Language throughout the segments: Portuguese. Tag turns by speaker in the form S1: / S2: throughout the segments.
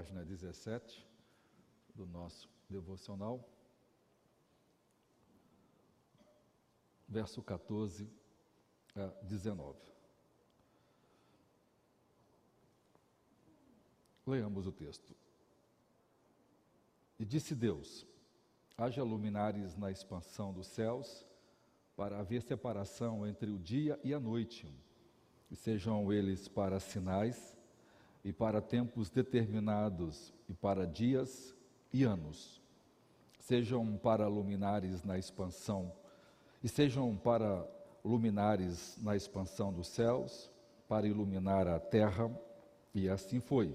S1: página 17 do nosso devocional, verso 14 a 19. Leamos o texto. E disse Deus: haja luminares na expansão dos céus, para haver separação entre o dia e a noite, e sejam eles para sinais e para tempos determinados, e para dias e anos. Sejam para luminares na expansão, e sejam para luminares na expansão dos céus, para iluminar a terra, e assim foi.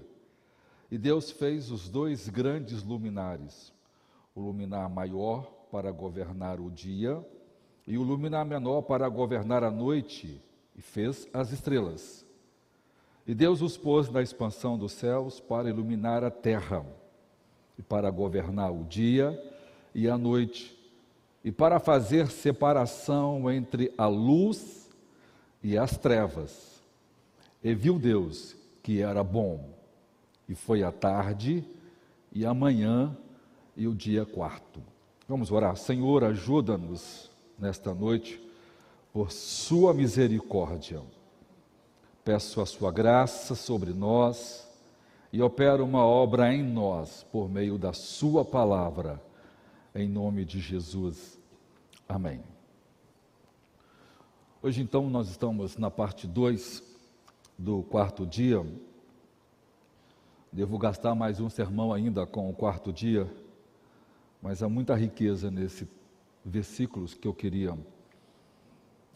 S1: E Deus fez os dois grandes luminares, o luminar maior para governar o dia, e o luminar menor para governar a noite, e fez as estrelas. E Deus os pôs na expansão dos céus para iluminar a terra, e para governar o dia e a noite, e para fazer separação entre a luz e as trevas. E viu Deus que era bom, e foi a tarde e a manhã e o dia quarto. Vamos orar. Senhor, ajuda-nos nesta noite por sua misericórdia Peço a sua graça sobre nós e opero uma obra em nós por meio da sua palavra, em nome de Jesus. Amém. Hoje, então, nós estamos na parte 2 do quarto dia. Devo gastar mais um sermão ainda com o quarto dia, mas há muita riqueza nesses versículos que eu queria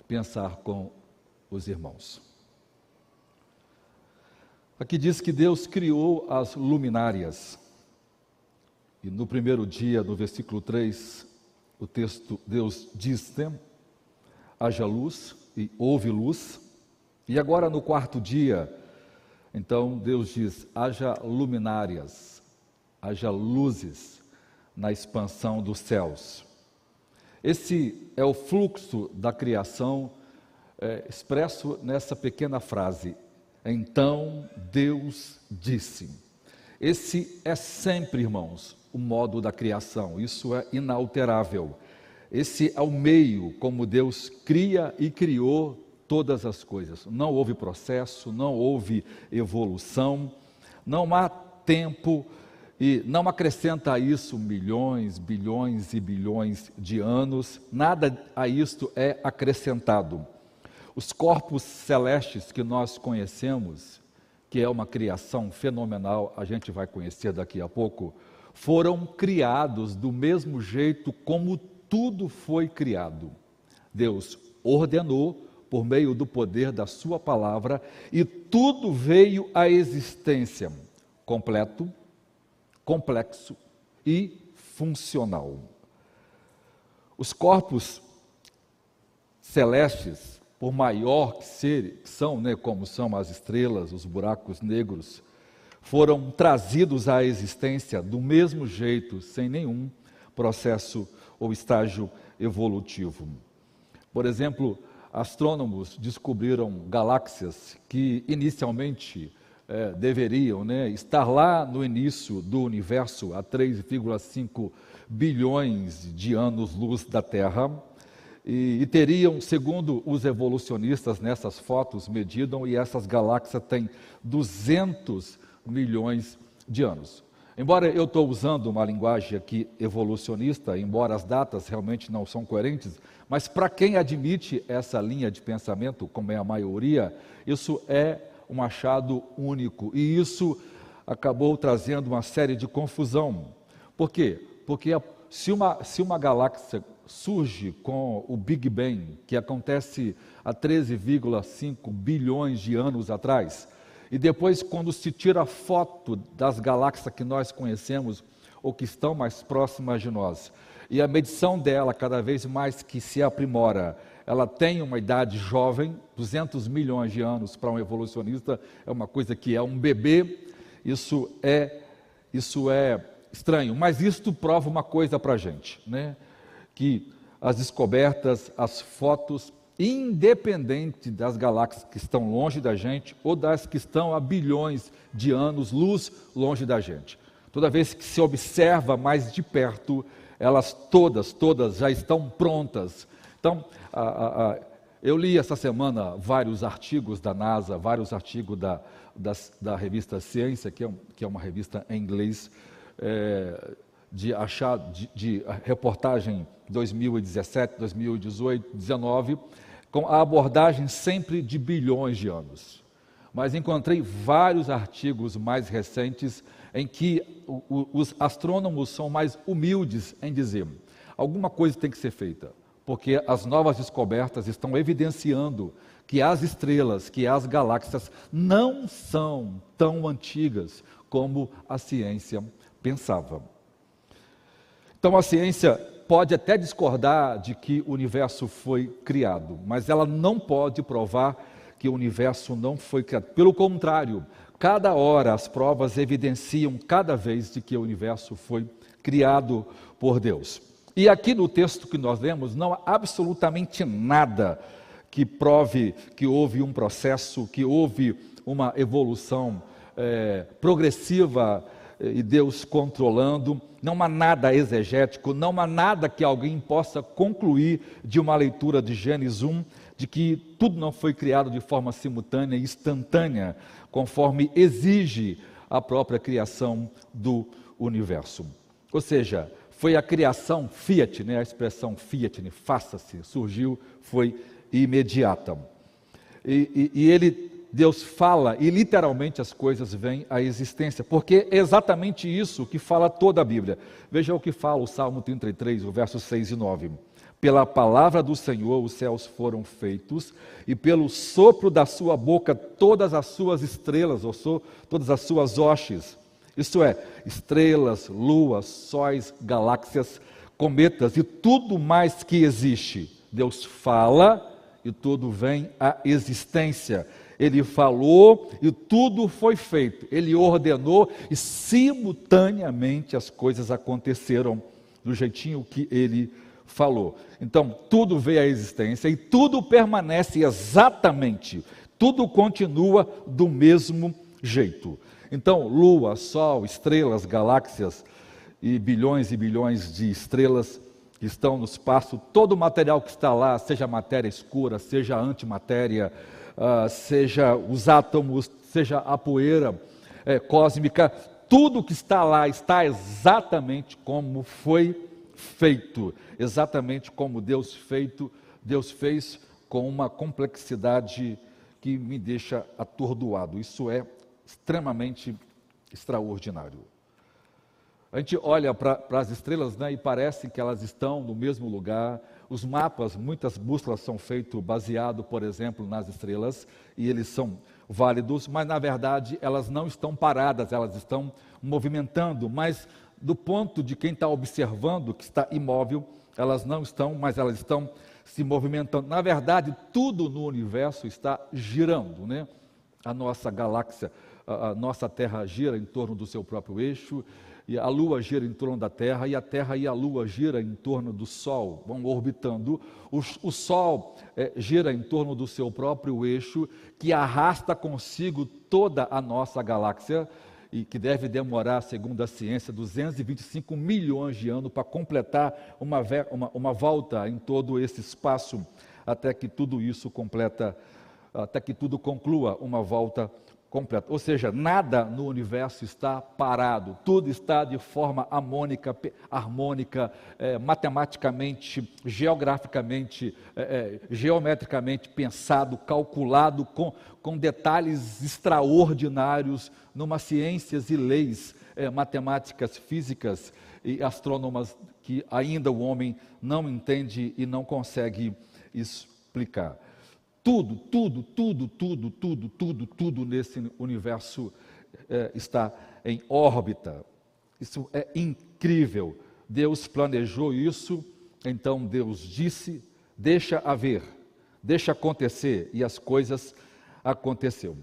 S1: pensar com os irmãos. Aqui diz que Deus criou as luminárias. E no primeiro dia, no versículo 3, o texto, Deus diz: haja luz e houve luz. E agora no quarto dia, então Deus diz: haja luminárias, haja luzes na expansão dos céus. Esse é o fluxo da criação é, expresso nessa pequena frase: então Deus disse. Esse é sempre, irmãos, o modo da criação, isso é inalterável. Esse é o meio como Deus cria e criou todas as coisas. Não houve processo, não houve evolução, não há tempo e não acrescenta a isso milhões, bilhões e bilhões de anos, nada a isto é acrescentado. Os corpos celestes que nós conhecemos, que é uma criação fenomenal, a gente vai conhecer daqui a pouco, foram criados do mesmo jeito como tudo foi criado. Deus ordenou por meio do poder da Sua palavra e tudo veio à existência completo, complexo e funcional. Os corpos celestes por maior que, ser, que são, né, como são as estrelas, os buracos negros, foram trazidos à existência do mesmo jeito, sem nenhum processo ou estágio evolutivo. Por exemplo, astrônomos descobriram galáxias que inicialmente é, deveriam né, estar lá no início do universo, a 3,5 bilhões de anos-luz da Terra, e, e, teriam, segundo os evolucionistas nessas fotos medidam, e essas galáxias têm 200 milhões de anos. Embora eu estou usando uma linguagem aqui evolucionista, embora as datas realmente não são coerentes, mas para quem admite essa linha de pensamento, como é a maioria, isso é um achado único. E isso acabou trazendo uma série de confusão. Por quê? Porque se uma, se uma galáxia surge com o Big Bang, que acontece há 13,5 bilhões de anos atrás. E depois, quando se tira a foto das galáxias que nós conhecemos ou que estão mais próximas de nós, e a medição dela, cada vez mais que se aprimora, ela tem uma idade jovem, 200 milhões de anos para um evolucionista, é uma coisa que é um bebê, isso é, isso é estranho, mas isto prova uma coisa para a gente, né? Que as descobertas, as fotos independente das galáxias que estão longe da gente ou das que estão a bilhões de anos-luz longe da gente. Toda vez que se observa mais de perto, elas todas, todas já estão prontas. Então, a, a, a, eu li essa semana vários artigos da NASA, vários artigos da, da, da revista Ciência, que é, um, que é, uma revista em inglês, é, de achar de, de reportagem 2017, 2018, 2019 com a abordagem sempre de bilhões de anos. Mas encontrei vários artigos mais recentes em que os astrônomos são mais humildes em dizer: alguma coisa tem que ser feita, porque as novas descobertas estão evidenciando que as estrelas, que as galáxias não são tão antigas como a ciência pensava. Então a ciência pode até discordar de que o universo foi criado, mas ela não pode provar que o universo não foi criado. Pelo contrário, cada hora as provas evidenciam cada vez de que o universo foi criado por Deus. E aqui no texto que nós lemos não há absolutamente nada que prove que houve um processo, que houve uma evolução é, progressiva e Deus controlando. Não há nada exegético, não há nada que alguém possa concluir de uma leitura de Gênesis 1, de que tudo não foi criado de forma simultânea e instantânea, conforme exige a própria criação do universo. Ou seja, foi a criação fiat, né, a expressão fiat, né, faça-se, surgiu, foi imediata. E, e, e ele Deus fala e literalmente as coisas vêm à existência, porque é exatamente isso que fala toda a Bíblia. Veja o que fala o Salmo 33, o verso 6 e 9. Pela palavra do Senhor os céus foram feitos, e pelo sopro da sua boca todas as suas estrelas, ou so, todas as suas hostes, isto é, estrelas, luas, sóis, galáxias, cometas e tudo mais que existe. Deus fala e tudo vem à existência ele falou e tudo foi feito. Ele ordenou e simultaneamente as coisas aconteceram do jeitinho que ele falou. Então, tudo veio à existência e tudo permanece exatamente, tudo continua do mesmo jeito. Então, lua, sol, estrelas, galáxias e bilhões e bilhões de estrelas que estão no espaço, todo o material que está lá, seja matéria escura, seja antimatéria, uh, seja os átomos, seja a poeira é, cósmica, tudo que está lá está exatamente como foi feito, exatamente como Deus feito, Deus fez com uma complexidade que me deixa atordoado. Isso é extremamente extraordinário. A gente olha para as estrelas né, e parece que elas estão no mesmo lugar, os mapas, muitas bússolas são feitos baseado, por exemplo, nas estrelas, e eles são válidos, mas na verdade elas não estão paradas, elas estão movimentando, mas do ponto de quem está observando, que está imóvel, elas não estão, mas elas estão se movimentando. Na verdade, tudo no universo está girando, né? A nossa galáxia, a nossa Terra gira em torno do seu próprio eixo, e a Lua gira em torno da Terra, e a Terra e a Lua gira em torno do Sol, vão orbitando. O, o Sol é, gira em torno do seu próprio eixo, que arrasta consigo toda a nossa galáxia, e que deve demorar, segundo a ciência, 225 milhões de anos para completar uma, uma, uma volta em todo esse espaço, até que tudo isso completa, até que tudo conclua uma volta Ou seja, nada no universo está parado, tudo está de forma harmônica, harmônica é, matematicamente, geograficamente, é, é, geometricamente pensado, calculado, com, com detalhes extraordinários, numa ciências e leis é, matemáticas, físicas e astrônomas que ainda o homem não entende e não consegue explicar. Tudo, tudo, tudo, tudo, tudo, tudo, tudo nesse universo é, está em órbita. Isso é incrível. Deus planejou isso, então Deus disse: deixa haver, deixa acontecer, e as coisas aconteceram.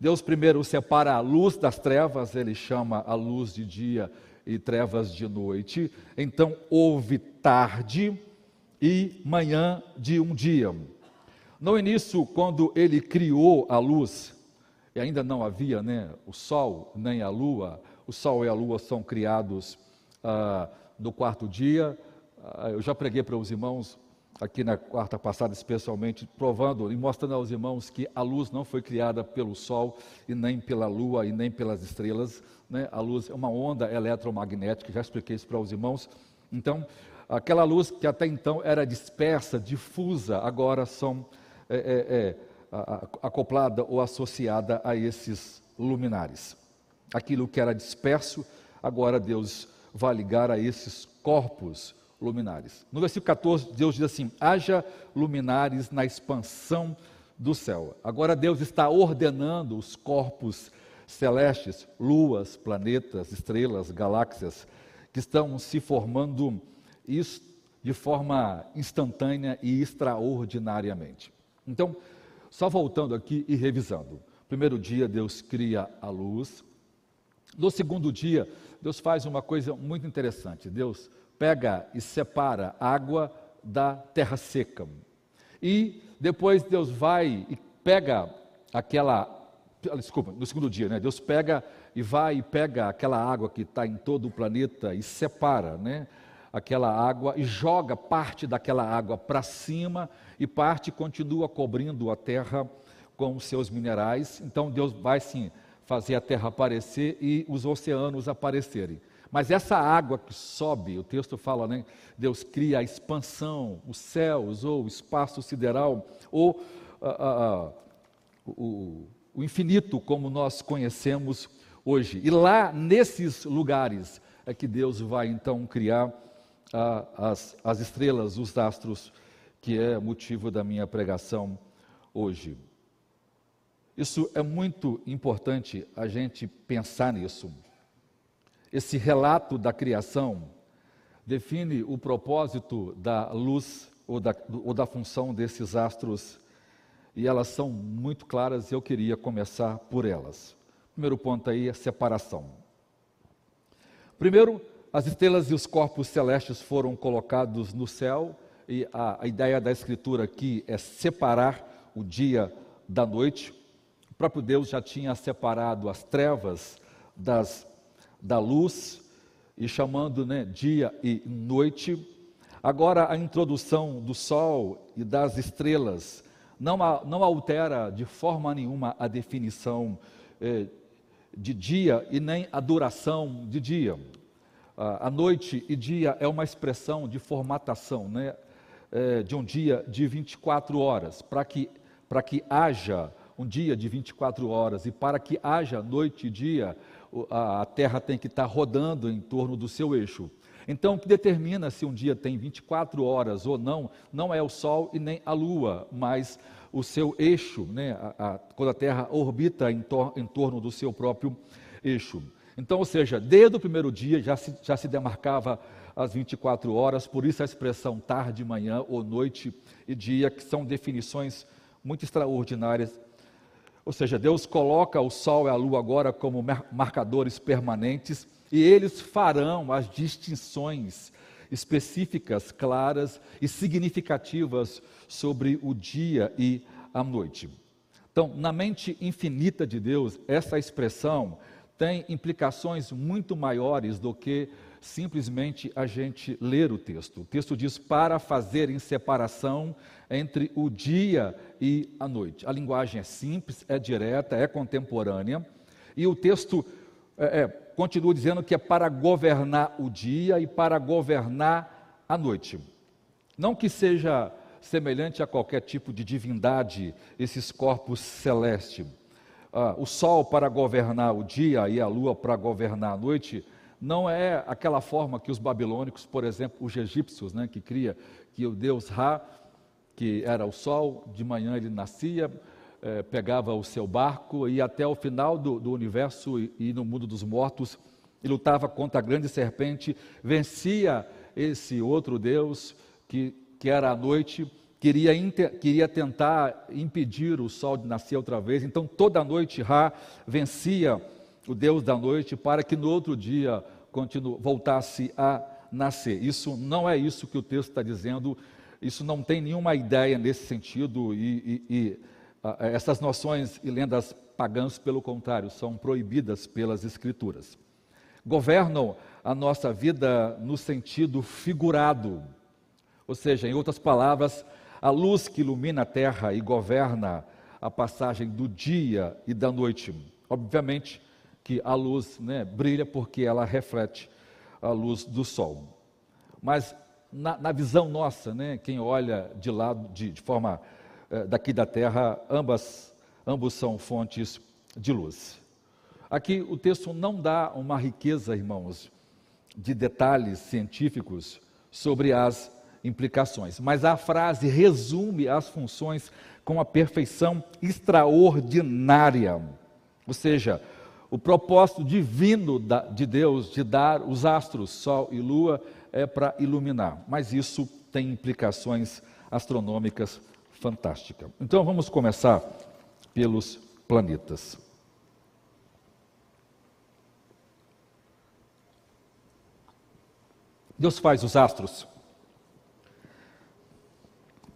S1: Deus primeiro separa a luz das trevas, ele chama a luz de dia e trevas de noite. Então houve tarde e manhã de um dia. No início, quando ele criou a luz, e ainda não havia né, o sol nem a lua, o sol e a lua são criados ah, no quarto dia. Ah, eu já preguei para os irmãos aqui na quarta passada, especialmente, provando e mostrando aos irmãos que a luz não foi criada pelo Sol e nem pela Lua e nem pelas estrelas. Né? A luz é uma onda eletromagnética, já expliquei isso para os irmãos. Então, aquela luz que até então era dispersa, difusa, agora são é, é, é, acoplada ou associada a esses luminares. Aquilo que era disperso, agora Deus vai ligar a esses corpos luminares. No versículo 14, Deus diz assim: haja luminares na expansão do céu. Agora Deus está ordenando os corpos celestes, luas, planetas, estrelas, galáxias, que estão se formando de forma instantânea e extraordinariamente. Então, só voltando aqui e revisando. Primeiro dia, Deus cria a luz. No segundo dia, Deus faz uma coisa muito interessante. Deus pega e separa água da terra seca. E depois Deus vai e pega aquela. Desculpa, no segundo dia, né? Deus pega e vai e pega aquela água que está em todo o planeta e separa, né? Aquela água e joga parte daquela água para cima e parte continua cobrindo a terra com os seus minerais. Então Deus vai sim fazer a terra aparecer e os oceanos aparecerem. Mas essa água que sobe, o texto fala, né? Deus cria a expansão, os céus, ou o espaço sideral, ou o, o infinito, como nós conhecemos hoje. E lá, nesses lugares, é que Deus vai então criar as, as estrelas, os astros, que é motivo da minha pregação hoje. Isso é muito importante a gente pensar nisso. Esse relato da criação define o propósito da luz ou da, ou da função desses astros e elas são muito claras e eu queria começar por elas. Primeiro ponto aí é separação. Primeiro, as estrelas e os corpos celestes foram colocados no céu e a, a ideia da escritura aqui é separar o dia da noite. O próprio Deus já tinha separado as trevas das da luz e chamando né, dia e noite. Agora, a introdução do sol e das estrelas não, não altera de forma nenhuma a definição eh, de dia e nem a duração de dia. A noite e dia é uma expressão de formatação né, eh, de um dia de 24 horas, para que, que haja um dia de 24 horas e para que haja noite e dia, a Terra tem que estar rodando em torno do seu eixo. Então, o que determina se um dia tem 24 horas ou não, não é o Sol e nem a Lua, mas o seu eixo, né? a, a, quando a Terra orbita em, tor em, torno do seu próprio eixo. Então, ou seja, desde o primeiro dia já se, já se demarcava as 24 horas, por isso a expressão tarde, manhã ou noite e dia, que são definições muito extraordinárias ou seja, Deus coloca o Sol e a Lua agora como marcadores permanentes e eles farão as distinções específicas, claras e significativas sobre o dia e a noite. Então, na mente infinita de Deus, essa expressão tem implicações muito maiores do que simplesmente a gente ler o texto. O texto diz para fazerem separação entre o dia e a noite. A linguagem é simples, é direta, é contemporânea, e o texto é, é, continua dizendo que é para governar o dia e para governar a noite. Não que seja semelhante a qualquer tipo de divindade esses corpos celestes. Ah, o sol para governar o dia e a lua para governar a noite não é aquela forma que os babilônicos, por exemplo, os egípcios, né, que cria que o deus Ra, que era o sol, de manhã ele nascia, eh, pegava o seu barco e até o final do, do universo e, e, no mundo dos mortos, e lutava contra a grande serpente, vencia esse outro deus que, que era a noite, queria, queria tentar impedir o sol de nascer outra vez. Então, toda noite Ra vencia o Deus da noite, para que no outro dia continue, voltasse a nascer. Isso não é isso que o texto está dizendo isso não tem nenhuma ideia nesse sentido e, e, e essas noções e lendas pagãs, pelo contrário, são proibidas pelas Escrituras. Governam a nossa vida no sentido figurado, ou seja, em outras palavras, a luz que ilumina a terra e governa a passagem do dia e da noite. Obviamente que a luz né, brilha porque ela reflete a luz do sol. Mas na, na visão nossa, né, quem olha de lado, de, de forma eh, daqui da terra, ambas, ambos são fontes de luz. Aqui o texto não dá uma riqueza, irmãos, de detalhes científicos sobre as implicações, mas a frase resume as funções com a perfeição extraordinária. Ou seja, o propósito divino de Deus de dar os astros, Sol e Lua, é para iluminar, mas isso tem implicações astronômicas fantástica. Então vamos começar pelos planetas. Deus faz os astros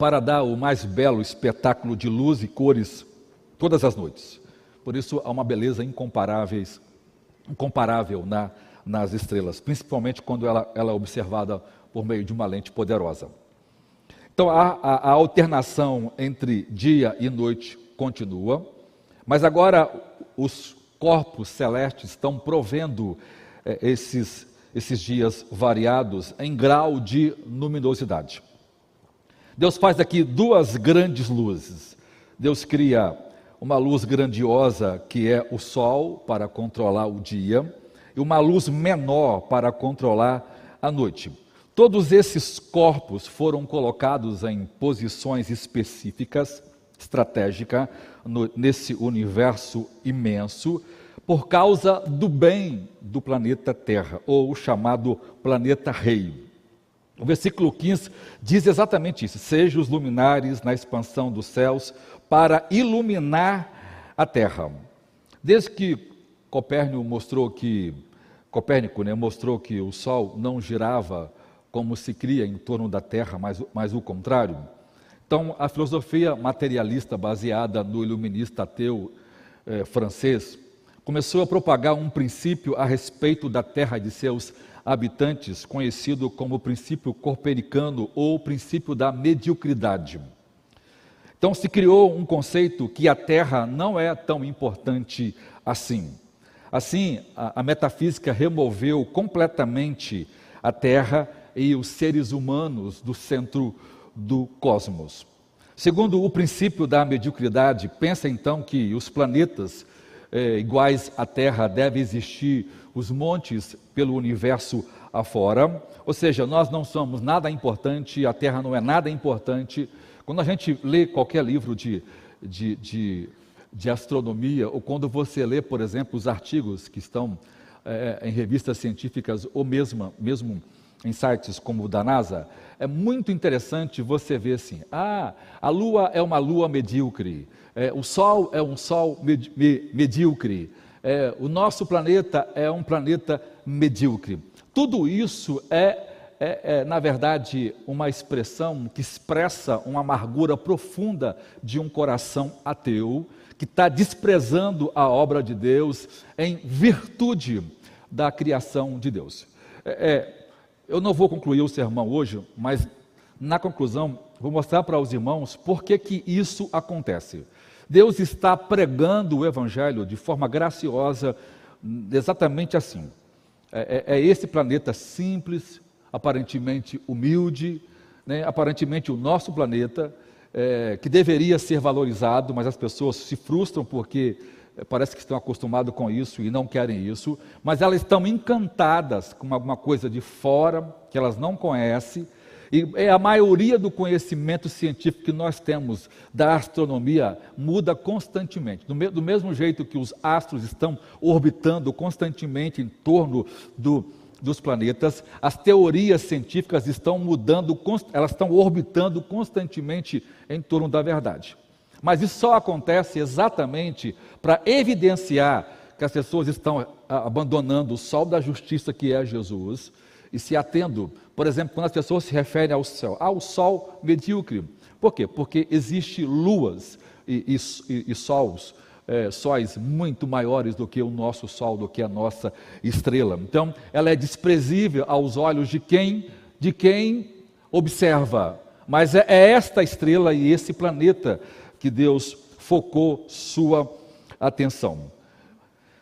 S1: para dar o mais belo espetáculo de luz e cores todas as noites. Por isso há uma beleza incomparáveis, incomparável na, nas estrelas, principalmente quando ela, ela é observada por meio de uma lente poderosa. Então a, a, a alternação entre dia e noite continua, mas agora os corpos celestes estão provendo é, esses, esses dias variados em grau de luminosidade. Deus faz aqui duas grandes luzes. Deus cria uma luz grandiosa que é o sol para controlar o dia e uma luz menor para controlar a noite. Todos esses corpos foram colocados em posições específicas, estratégicas, nesse universo imenso, por causa do bem do planeta Terra, ou o chamado planeta rei. O versículo 15 diz exatamente isso: Sejam os luminares na expansão dos céus para iluminar a terra. Desde que Copérnico mostrou que Copérnico né, mostrou que o Sol não girava como se cria em torno da Terra, mas, mas o contrário. Então, a filosofia materialista baseada no iluminista ateu eh, francês começou a propagar um princípio a respeito da Terra e de seus habitantes, conhecido como princípio copernicano ou princípio da mediocridade. Então, se criou um conceito que a Terra não é tão importante assim. Assim, a, a metafísica removeu completamente a Terra e os seres humanos do centro do cosmos. Segundo o princípio da mediocridade, pensa então que os planetas eh, iguais à Terra devem existir os montes pelo universo afora, ou seja, nós não somos nada importante, a Terra não é nada importante. Quando a gente lê qualquer livro de, de, de, de astronomia, ou quando você lê, por exemplo, os artigos que estão eh, em revistas científicas, ou mesmo, mesmo em sites como o da NASA, é muito interessante você ver assim: ah, a Lua é uma Lua medíocre, é, o Sol é um Sol med, me, medíocre, é, o nosso planeta é um planeta medíocre. Tudo isso é, é, é, na verdade, uma expressão que expressa uma amargura profunda de um coração ateu que está desprezando a obra de Deus em virtude da criação de Deus. É, é eu não vou concluir o sermão hoje, mas na conclusão vou mostrar para os irmãos por que, que isso acontece. Deus está pregando o Evangelho de forma graciosa, exatamente assim. É, é, é esse planeta simples, aparentemente humilde, né, aparentemente o nosso planeta, é, que deveria ser valorizado, mas as pessoas se frustram porque é, parece que estão acostumados com isso e não querem isso, mas elas estão encantadas com alguma coisa de fora que elas não conhecem. E é a maioria do conhecimento científico que nós temos da astronomia muda constantemente. Do, me, do mesmo jeito que os astros estão orbitando constantemente em torno do, dos planetas, as teorias científicas estão mudando, elas estão orbitando constantemente em torno da verdade. Mas isso só acontece exatamente para evidenciar que as pessoas estão abandonando o sol da justiça que é Jesus e se atendo, por exemplo, quando as pessoas se referem ao céu, ao sol medíocre. Por quê? Porque existe luas e, e, e sols, é, sóis muito maiores do que o nosso sol, do que a nossa estrela. Então, ela é desprezível aos olhos de quem, de quem observa. Mas é, é esta estrela e esse planeta que Deus focou sua atenção.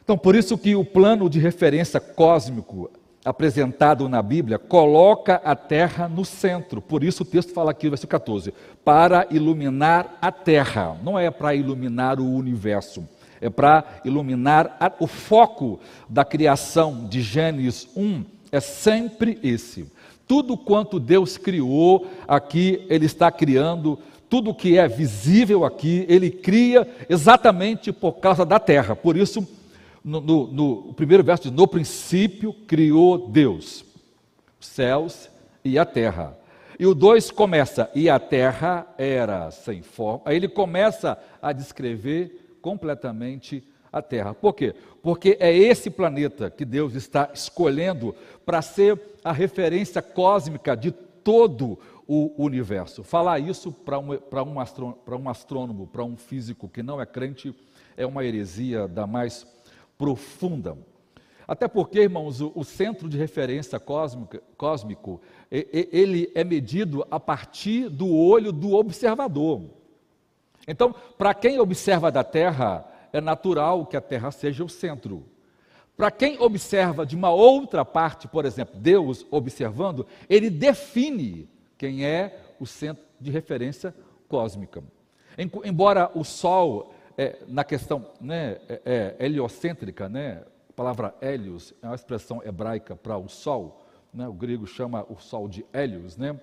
S1: Então, por isso que o plano de referência cósmico apresentado na Bíblia coloca a terra no centro. Por isso o texto fala aqui versículo 14: para iluminar a terra. Não é para iluminar o universo, é para iluminar a, o foco da criação de Gênesis 1 é sempre esse. Tudo quanto Deus criou aqui, Ele está criando tudo que é visível aqui, ele cria exatamente por causa da terra. Por isso, no, no, no primeiro verso diz: No princípio criou Deus os céus e a terra. E o 2 começa, e a terra era sem forma. Aí ele começa a descrever completamente a terra. Por quê? Porque é esse planeta que Deus está escolhendo para ser a referência cósmica de todo o universo. Falar isso para um, um, um astrônomo, para um físico que não é crente, é uma heresia da mais profunda. Até porque, irmãos, o, o centro de referência cósmica, cósmico, ele é medido a partir do olho do observador. Então, para quem observa da Terra, é natural que a Terra seja o centro. Para quem observa de uma outra parte, por exemplo, Deus observando, ele define quem é o centro de referência cósmica. Embora o Sol, é, na questão né, é, é heliocêntrica, né, a palavra helios é uma expressão hebraica para o Sol, né, o grego chama o Sol de helios, né,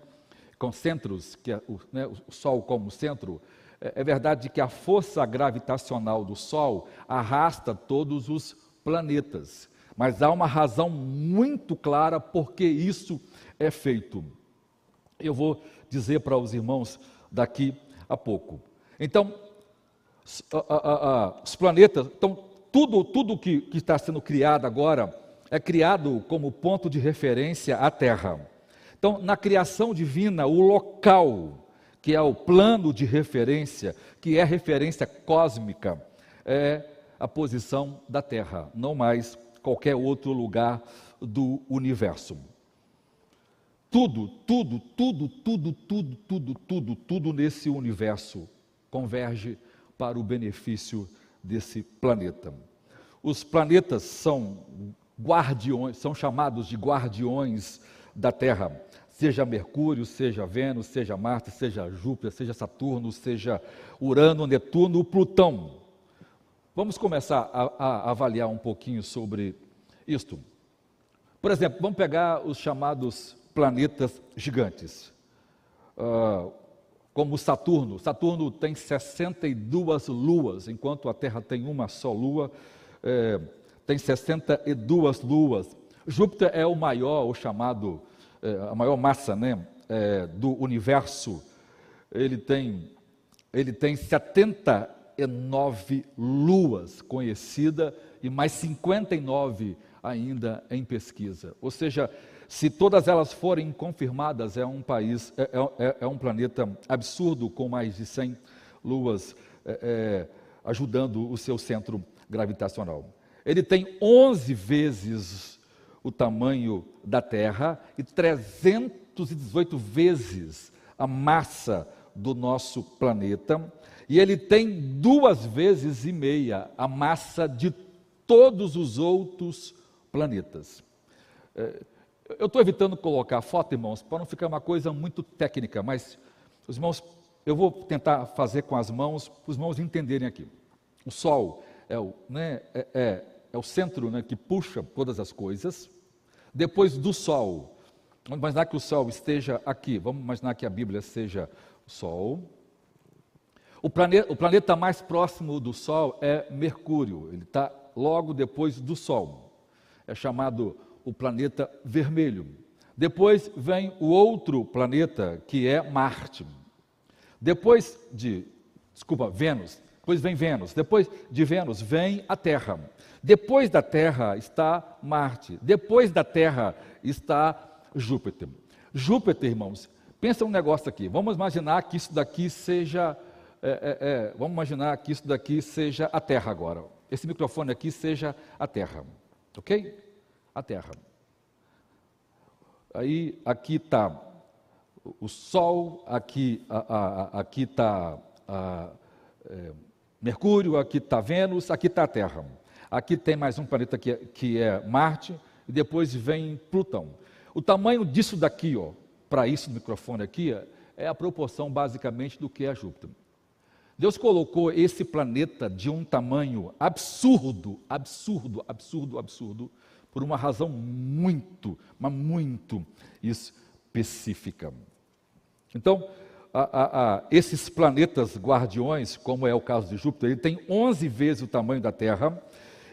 S1: com centros, que é o, né, o Sol como centro, é, é verdade que a força gravitacional do Sol arrasta todos os planetas, mas há uma razão muito clara por que isso é feito. Eu vou dizer para os irmãos daqui a pouco. Então, os planetas, então, tudo, tudo que, que está sendo criado agora é criado como ponto de referência à Terra. Então, na criação divina, o local, que é o plano de referência, que é referência cósmica, é a posição da Terra, não mais qualquer outro lugar do universo. Tudo, tudo, tudo, tudo, tudo, tudo, tudo, tudo nesse universo converge para o benefício desse planeta. Os planetas são guardiões, são chamados de guardiões da Terra, seja Mercúrio, seja Vênus, seja Marte, seja Júpiter, seja Saturno, seja Urano, Netuno, Plutão. Vamos começar a, a avaliar um pouquinho sobre isto. Por exemplo, vamos pegar os chamados planetas gigantes, uh, como Saturno. Saturno tem 62 luas, enquanto a Terra tem uma só lua, é, tem 62 luas. Júpiter é o maior, o chamado, é, a maior massa né, é, do universo. Ele tem, ele tem 79 luas conhecidas e mais 59 ainda em pesquisa. Ou seja, se todas elas forem confirmadas, é um país, é, é, é, é um planeta absurdo com mais de 100 luas é, é, ajudando o seu centro gravitacional. Ele tem 11 vezes o tamanho da Terra e 318 vezes a massa do nosso planeta. E ele tem duas vezes e meia a massa de todos os outros planetas. É, eu estou evitando colocar foto, irmãos, para não ficar uma coisa muito técnica, mas os irmãos, eu vou tentar fazer com as mãos, para os irmãos entenderem aqui. O Sol é o, né, é, é, é o centro né, que puxa todas as coisas. Depois do Sol, vamos imaginar que o Sol esteja aqui, vamos imaginar que a Bíblia seja o Sol. O o planeta mais próximo do Sol é Mercúrio, ele está logo depois do Sol. É chamado o planeta vermelho. Depois vem o outro planeta, que é Marte. Depois de, desculpa, Vênus. Depois vem Vênus. Depois de Vênus vem a Terra. Depois da Terra está Marte. Depois da Terra está Júpiter. Júpiter, irmãos, pensa um negócio aqui. Vamos imaginar que isso daqui seja. É, é, é, vamos imaginar que isso daqui seja a Terra agora. Esse microfone aqui seja a Terra. Ok? A Terra. Aí aqui está o Sol, aqui aqui está é, Mercúrio, aqui está Vênus, aqui está a Terra. Aqui tem mais um planeta que é, que é Marte, e depois vem Plutão. O tamanho disso daqui, ó, para isso do microfone aqui, é a proporção basicamente do que é Júpiter. Deus colocou esse planeta de um tamanho absurdo, absurdo, absurdo, absurdo, por uma razão muito, mas muito específica. Então, a, a, a, esses planetas guardiões, como é o caso de Júpiter, ele tem 11 vezes o tamanho da Terra,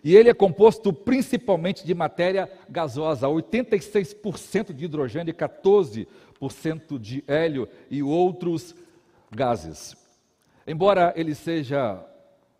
S1: e ele é composto principalmente de matéria gasosa, 86% de hidrogênio e 14% de hélio e outros gases. Embora ele seja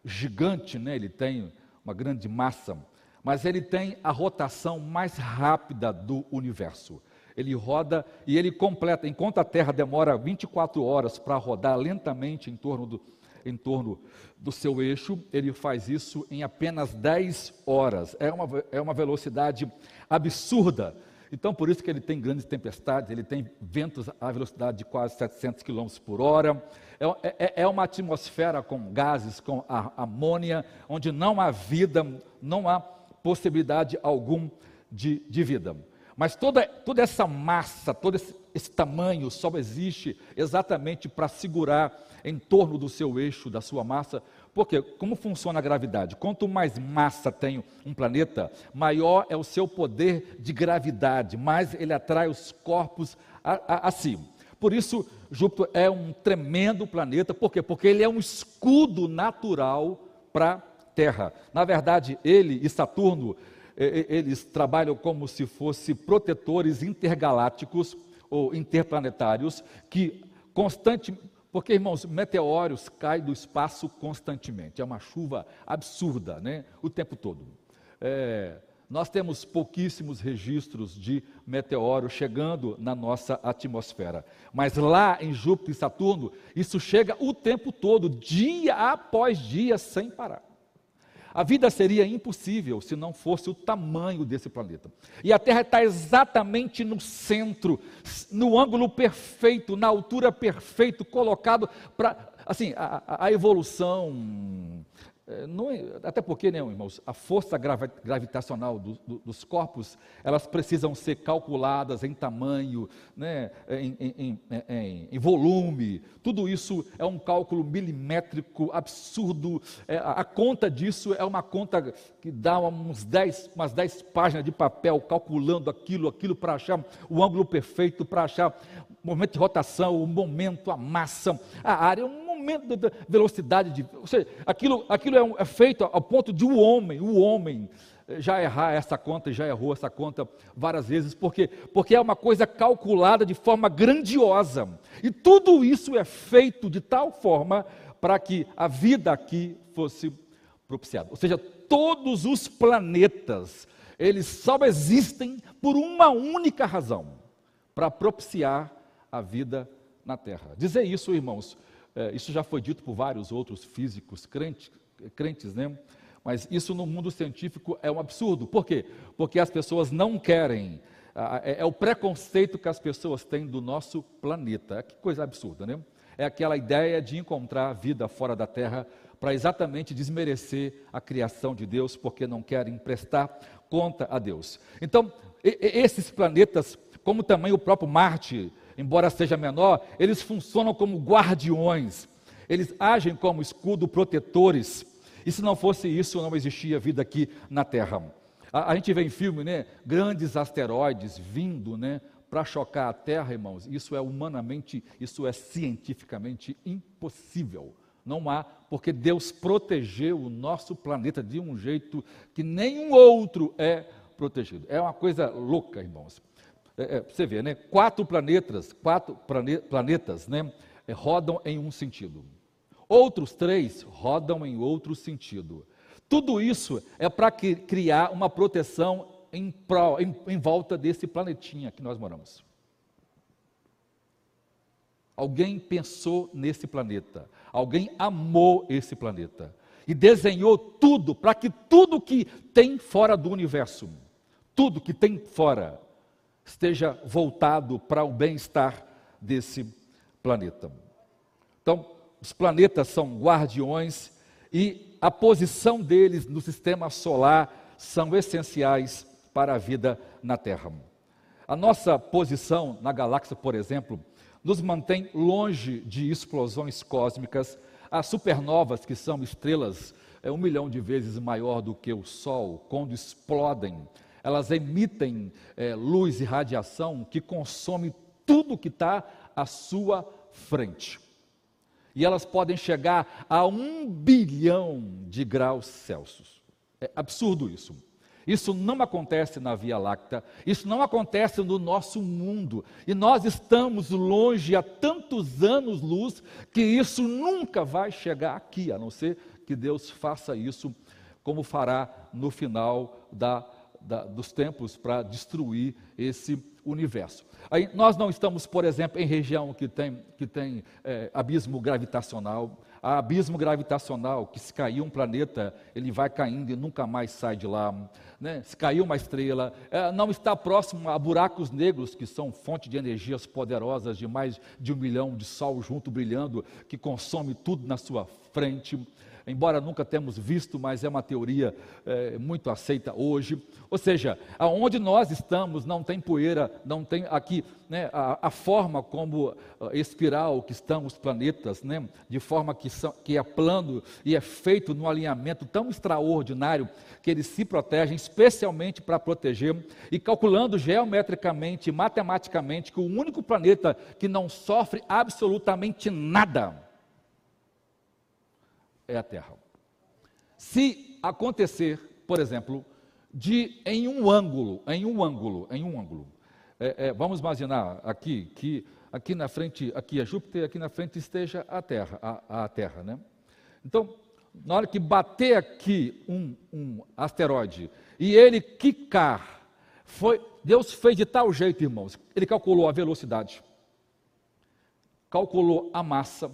S1: gigante, né, ele tem uma grande massa, mas ele tem a rotação mais rápida do universo. Ele roda e ele completa, enquanto a Terra demora 24 horas para rodar lentamente em torno do, em torno do seu eixo, ele faz isso em apenas 10 horas. É uma, é uma velocidade absurda. Então, por isso que ele tem grandes tempestades, ele tem ventos à velocidade de quase 700 km por hora. É, é, é uma atmosfera com gases, com amônia, onde não há vida, não há possibilidade algum de, de vida. Mas toda, toda essa massa, todo esse, esse tamanho só existe exatamente para segurar em torno do seu eixo, da sua massa. Porque como funciona a gravidade? Quanto mais massa tem um planeta, maior é o seu poder de gravidade, mais ele atrai os corpos a, a, a si. Por isso, Júpiter é um tremendo planeta. Por quê? Porque ele é um escudo natural para Terra. Na verdade, ele e Saturno eles trabalham como se fossem protetores intergalácticos ou interplanetários que constantemente. Porque, irmãos, meteoros caem do espaço constantemente. É uma chuva absurda, né? O tempo todo. É, nós temos pouquíssimos registros de meteoros chegando na nossa atmosfera. Mas lá em Júpiter e Saturno, isso chega o tempo todo, dia após dia, sem parar. A vida seria impossível se não fosse o tamanho desse planeta. E a Terra está exatamente no centro, no ângulo perfeito, na altura perfeita, colocado para. Assim, a, a evolução não, é, até porque, né, irmãos, a força gravitacional do, do, dos corpos, elas precisam ser calculadas em tamanho, né, em, em, em, em volume, tudo isso é um cálculo milimétrico absurdo, é, a, conta disso é uma conta que dá uns dez, umas 10 páginas de papel calculando aquilo, aquilo para achar o ângulo perfeito, para achar o momento de rotação, o momento, a massa, a área, um aumento da velocidade de. Ou seja, aquilo, aquilo é, um, é feito ao ponto de o um homem, o homem, eh, já errar essa conta, já errou essa conta várias vezes, porque, porque é uma coisa calculada de forma grandiosa. E tudo isso é feito de tal forma para que a vida aqui fosse propiciada. Ou seja, todos os planetas, eles só existem por uma única razão, para propiciar a vida na Terra. Dizer isso, irmãos, isso já foi dito por vários outros físicos crentes, crentes, né? Mas isso no mundo científico é um absurdo. Por quê? Porque as pessoas não querem. É, é o preconceito que as pessoas têm do nosso planeta. Que coisa absurda, né? É aquela ideia de encontrar vida fora da Terra para exatamente desmerecer a criação de Deus, porque não querem prestar conta a Deus. Então, esses planetas, como também o próprio Marte, embora seja menor, eles funcionam como guardiões, eles agem como escudo protetores. E se não fosse isso, não existia vida aqui na Terra. A, a gente vê em filme, né, grandes asteroides vindo, né, para chocar a Terra, irmãos. Isso é humanamente, isso é cientificamente impossível. Não há, porque Deus protegeu o nosso planeta de um jeito que nenhum outro é protegido. É uma coisa louca, irmãos é, é, você vê, né? Quatro planetas, quatro planetas, né? É, rodam em um sentido. Outros três rodam em outro sentido. Tudo isso é para criar uma proteção em, em, em volta desse planetinha que nós moramos. Alguém pensou nesse planeta, alguém amou esse planeta e desenhou tudo para que tudo que tem fora do universo, tudo que tem fora, esteja voltado para o bem-estar desse planeta. Então, os planetas são guardiões e a posição deles no sistema solar são essenciais para a vida na Terra. A nossa posição na galáxia, por exemplo, nos mantém longe de explosões cósmicas. As supernovas, que são estrelas é um milhão de vezes maior do que o Sol, quando explodem, elas emitem é, luz e radiação que consome tudo que está à sua frente. E elas podem chegar a um bilhão de graus Celsius. É absurdo isso. Isso não acontece na Via Láctea, isso não acontece no nosso mundo. E nós estamos longe há tantos anos-luz que isso nunca vai chegar aqui, a não ser que Deus faça isso, como fará no final da, da, dos tempos para destruir esse universo. Aí, nós não estamos, por exemplo, em região que tem, que tem é, abismo gravitacional. Há abismo gravitacional, que se cair um planeta, ele vai caindo e nunca mais sai de lá. Né? Se cair uma estrela, é, não está próximo a buracos negros, que são fonte de energias poderosas de mais de um milhão de sol junto brilhando, que consome tudo na sua frente embora nunca temos visto, mas é uma teoria é, muito aceita hoje. Ou seja, aonde nós estamos não tem poeira, não tem aqui né, a, a, forma como a espiral que estão os planetas, né, de forma que, são, que é plano e é feito num alinhamento tão extraordinário que eles se protegem, especialmente para proteger, e calculando geometricamente, matematicamente, que o único planeta que não sofre absolutamente nada é a Terra. Se acontecer, por exemplo, de em um ângulo, em um ângulo, em um ângulo, é, é, vamos imaginar aqui que aqui na frente, aqui é Júpiter, aqui na frente esteja a Terra, a, a Terra, né? Então, na hora que bater aqui um, um asteroide e ele quicar, foi, Deus fez de tal jeito, irmãos, ele calculou a velocidade, calculou a massa,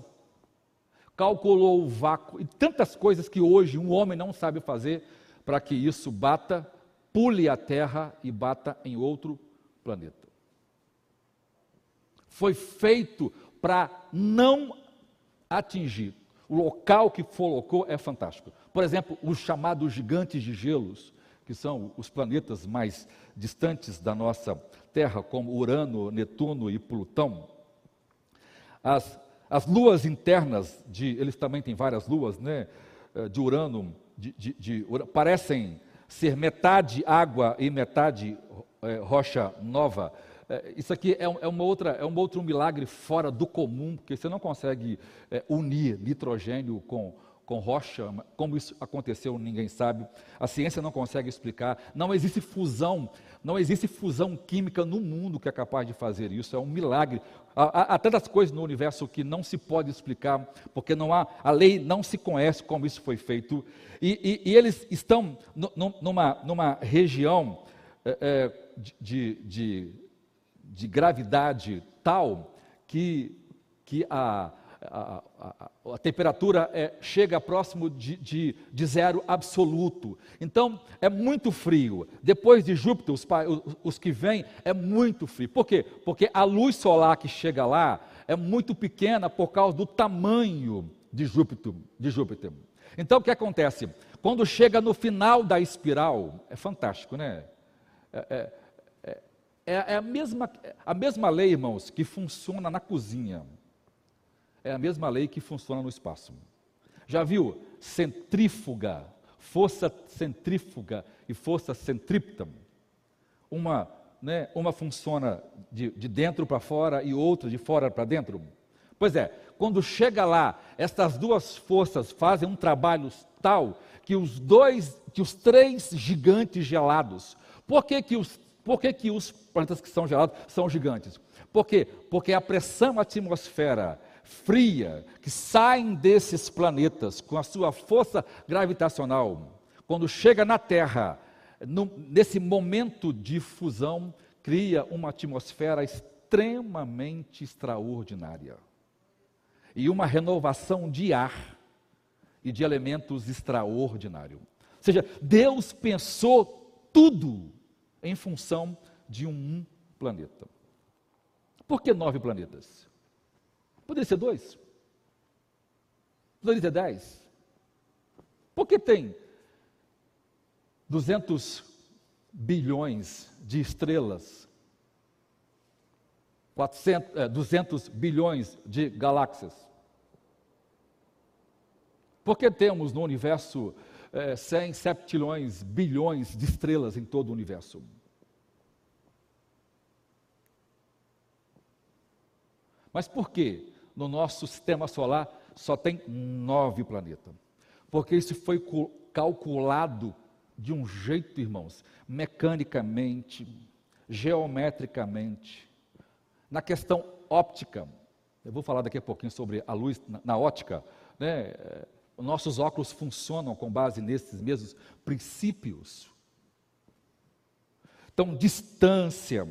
S1: calculou o vácuo e tantas coisas que hoje um homem não sabe fazer para que isso bata, pule a Terra e bata em outro planeta. Foi feito para não atingir. O local que colocou é fantástico. Por exemplo, os chamados gigantes de gelos, que são os planetas mais distantes da nossa Terra, como Urano, Netuno e Plutão. As as luas internas, de, eles também têm várias luas, né, eh, de Urano, de, de, de parecem ser metade água e metade é, rocha nova. É, isso aqui é, é, uma outra, é um outro milagre fora do comum, porque você não consegue unir nitrogênio com com rocha, como isso aconteceu, ninguém sabe. A ciência não consegue explicar. Não existe fusão, não existe fusão química no mundo que é capaz de fazer isso. É um milagre. Há, há tantas coisas no universo que não se pode explicar, porque não há, a lei não se conhece como isso foi feito. E, e, e eles estão numa, numa região é, de, de, de gravidade tal que, que a a, a, a temperatura é, chega próximo de, de, de, zero absoluto. Então, é muito frio. Depois de Júpiter, os, os, que vêm, é muito frio. Por quê? Porque a luz solar que chega lá é muito pequena por causa do tamanho de Júpiter. De Júpiter. Então, o que acontece? Quando chega no final da espiral, é fantástico, né? É, é, é, é a, mesma, a mesma lei, irmãos, que funciona na cozinha. É a mesma lei que funciona no espaço. Já viu centrífuga, força centrífuga e força centrípeta? Uma, né, uma funciona de, de dentro para fora e outra de fora para dentro. Pois é, quando chega lá, estas duas forças fazem um trabalho tal que os dois, que os três gigantes gelados, por que, que, os, por que, que os planetas que são gelados são gigantes? Por quê? Porque a pressão atmosfera fria que saem desses planetas com a sua força gravitacional, quando chega na Terra, no, nesse momento de fusão, cria uma atmosfera extremamente extraordinária e uma renovação de ar e de elementos extraordinários. Ou seja, Deus pensou tudo em função de um planeta. Por que nove planetas? Poderia ser dois. Poderia ser dez. Por que tem 200 bilhões de estrelas, 400, é, 200 bilhões de galáxias. Porque temos no universo é, 100 septilhões, bilhões de estrelas em todo o universo. Mas por que no nosso sistema solar só tem nove planetas? Porque isso foi calculado de um jeito, irmãos, mecanicamente, geometricamente, na questão óptica. Eu vou falar daqui a pouquinho sobre a luz na, na ótica. Né? Nossos óculos funcionam com base nesses mesmos princípios. Então, distância,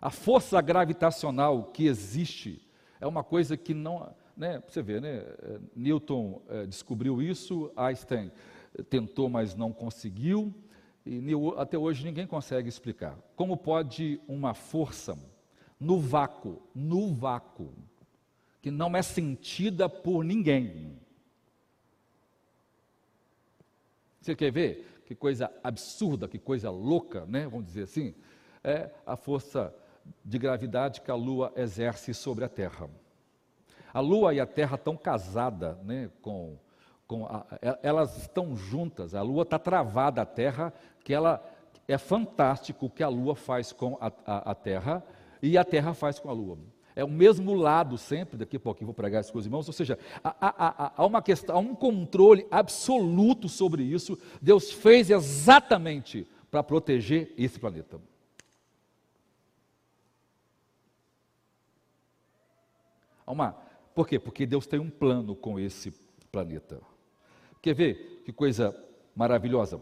S1: a força gravitacional que existe é uma coisa que não. Né, você vê, né, Newton é, descobriu isso, Einstein tentou, mas não conseguiu, e até hoje ninguém consegue explicar. Como pode uma força no vácuo, no vácuo, que não é sentida por ninguém. Você quer ver? Que coisa absurda, que coisa louca, né? Vamos dizer assim. É a força de gravidade que a Lua exerce sobre a Terra. A Lua e a Terra estão casadas né, com com a, é, elas estão juntas, a Lua está travada à Terra, que ela é fantástico o que a Lua faz com a, a, a, Terra e a Terra faz com a Lua. É o mesmo lado sempre, daqui a pouquinho vou pregar isso com os irmãos, ou seja, há, há uma questão, há um controle absoluto sobre isso. Deus fez exatamente para proteger esse planeta. Uma, por quê? Porque Deus tem um plano com esse planeta. Quer ver que coisa maravilhosa?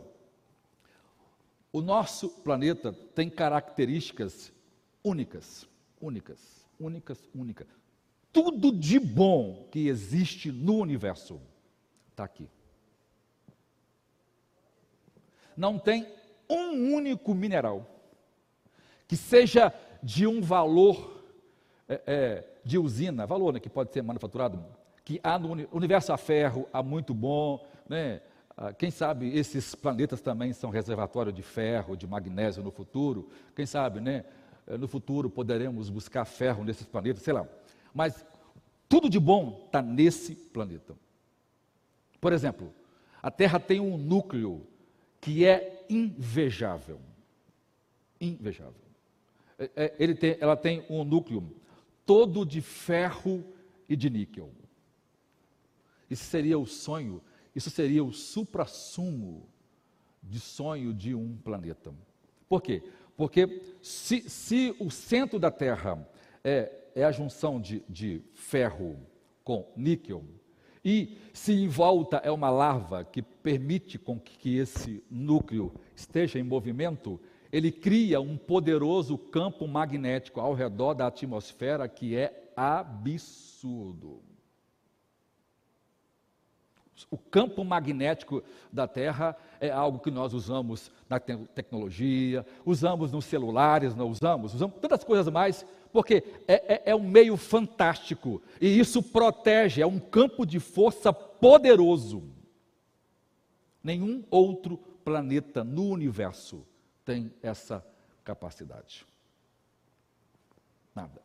S1: O nosso planeta tem características únicas, únicas, únicas, únicas. Tudo de bom que existe no universo está aqui. Não tem um único mineral que seja de um valor é, é, de usina, valor né, que pode ser manufaturado, que há no universo a ferro, há muito bom, né? Ah, quem sabe esses planetas também são reservatório de ferro, de magnésio no futuro. Quem sabe, né? Eh, no futuro poderemos buscar ferro nesses planetas, sei lá. Mas tudo de bom está nesse planeta. Por exemplo, a Terra tem um núcleo que é invejável. Invejável. É, é, ele tem, ela tem um núcleo todo de ferro e de níquel. Isso seria o sonho, isso seria o suprassumo de sonho de um planeta. Por quê? Porque se, se o centro da Terra é, é a junção de, de ferro com níquel, e se em volta é uma lava que permite com que esse núcleo esteja em movimento, ele cria um poderoso campo magnético ao redor da atmosfera que é absurdo. O campo magnético da Terra é algo que nós usamos na te tecnologia, usamos nos celulares, não usamos, usamos tantas coisas mais, porque é, é, é um meio fantástico e isso protege, é um campo de força poderoso. Nenhum outro planeta no universo tem essa capacidade. Nada.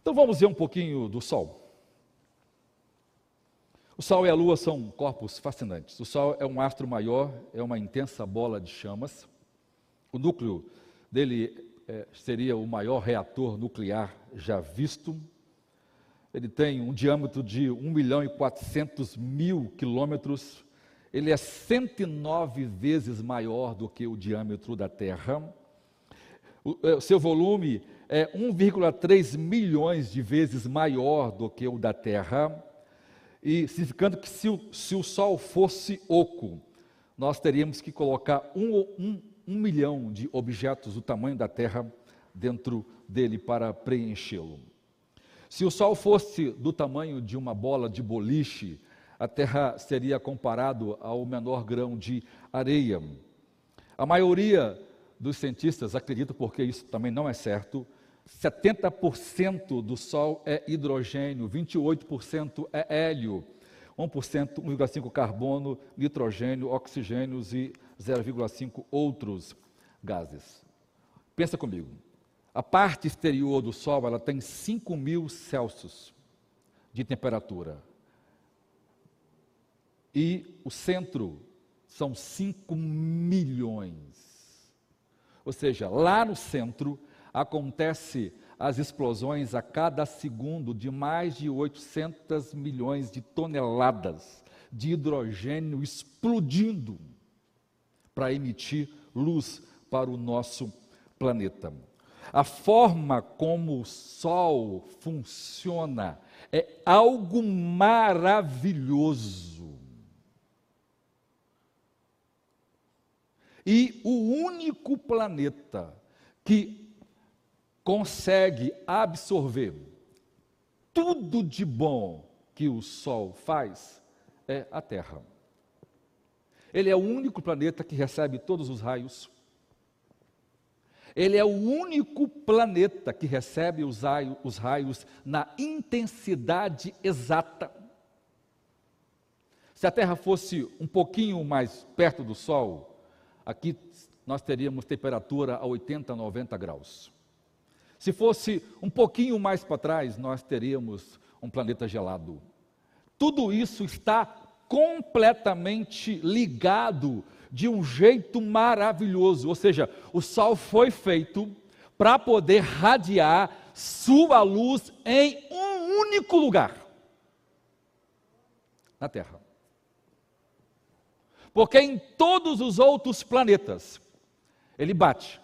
S1: Então vamos ver um pouquinho do Sol. O Sol e a Lua são corpos fascinantes. O Sol é um astro maior, é uma intensa bola de chamas. O núcleo dele é, seria o maior reator nuclear já visto. Ele tem um diâmetro de 1 milhão e 400 mil quilômetros. Ele é 109 vezes maior do que o diâmetro da Terra. O, é, seu volume é 1,3 milhões de vezes maior do que o da Terra e significando que se o, se o Sol fosse oco, nós teríamos que colocar um, um, um milhão de objetos do tamanho da Terra dentro dele para preenchê-lo. Se o Sol fosse do tamanho de uma bola de boliche, a Terra seria comparado ao menor grão de areia. A maioria dos cientistas acredita, porque isso também não é certo, 70% do Sol é hidrogênio, 28% é hélio, 1%, 1,5% carbono, nitrogênio, oxigênios e 0,5% outros gases. Pensa comigo. A parte exterior do Sol ela tem 5 mil Celsius de temperatura. E o centro são 5 milhões. Ou seja, lá no centro acontece as explosões a cada segundo de mais de 800 milhões de toneladas de hidrogênio explodindo para emitir luz para o nosso planeta. A forma como o Sol funciona é algo maravilhoso. E o único planeta que consegue absorver tudo de bom que o Sol faz é a Terra. Ele é o único planeta que recebe todos os raios. Ele é o único planeta que recebe os raios, os raios na intensidade exata. Se a Terra fosse um pouquinho mais perto do Sol, aqui nós teríamos temperatura a 80, 90 graus. Se fosse um pouquinho mais para trás, nós teríamos um planeta gelado. Tudo isso está completamente ligado de um jeito maravilhoso. Ou seja, o Sol foi feito para poder radiar sua luz em um único lugar na Terra. Porque em todos os outros planetas ele bate,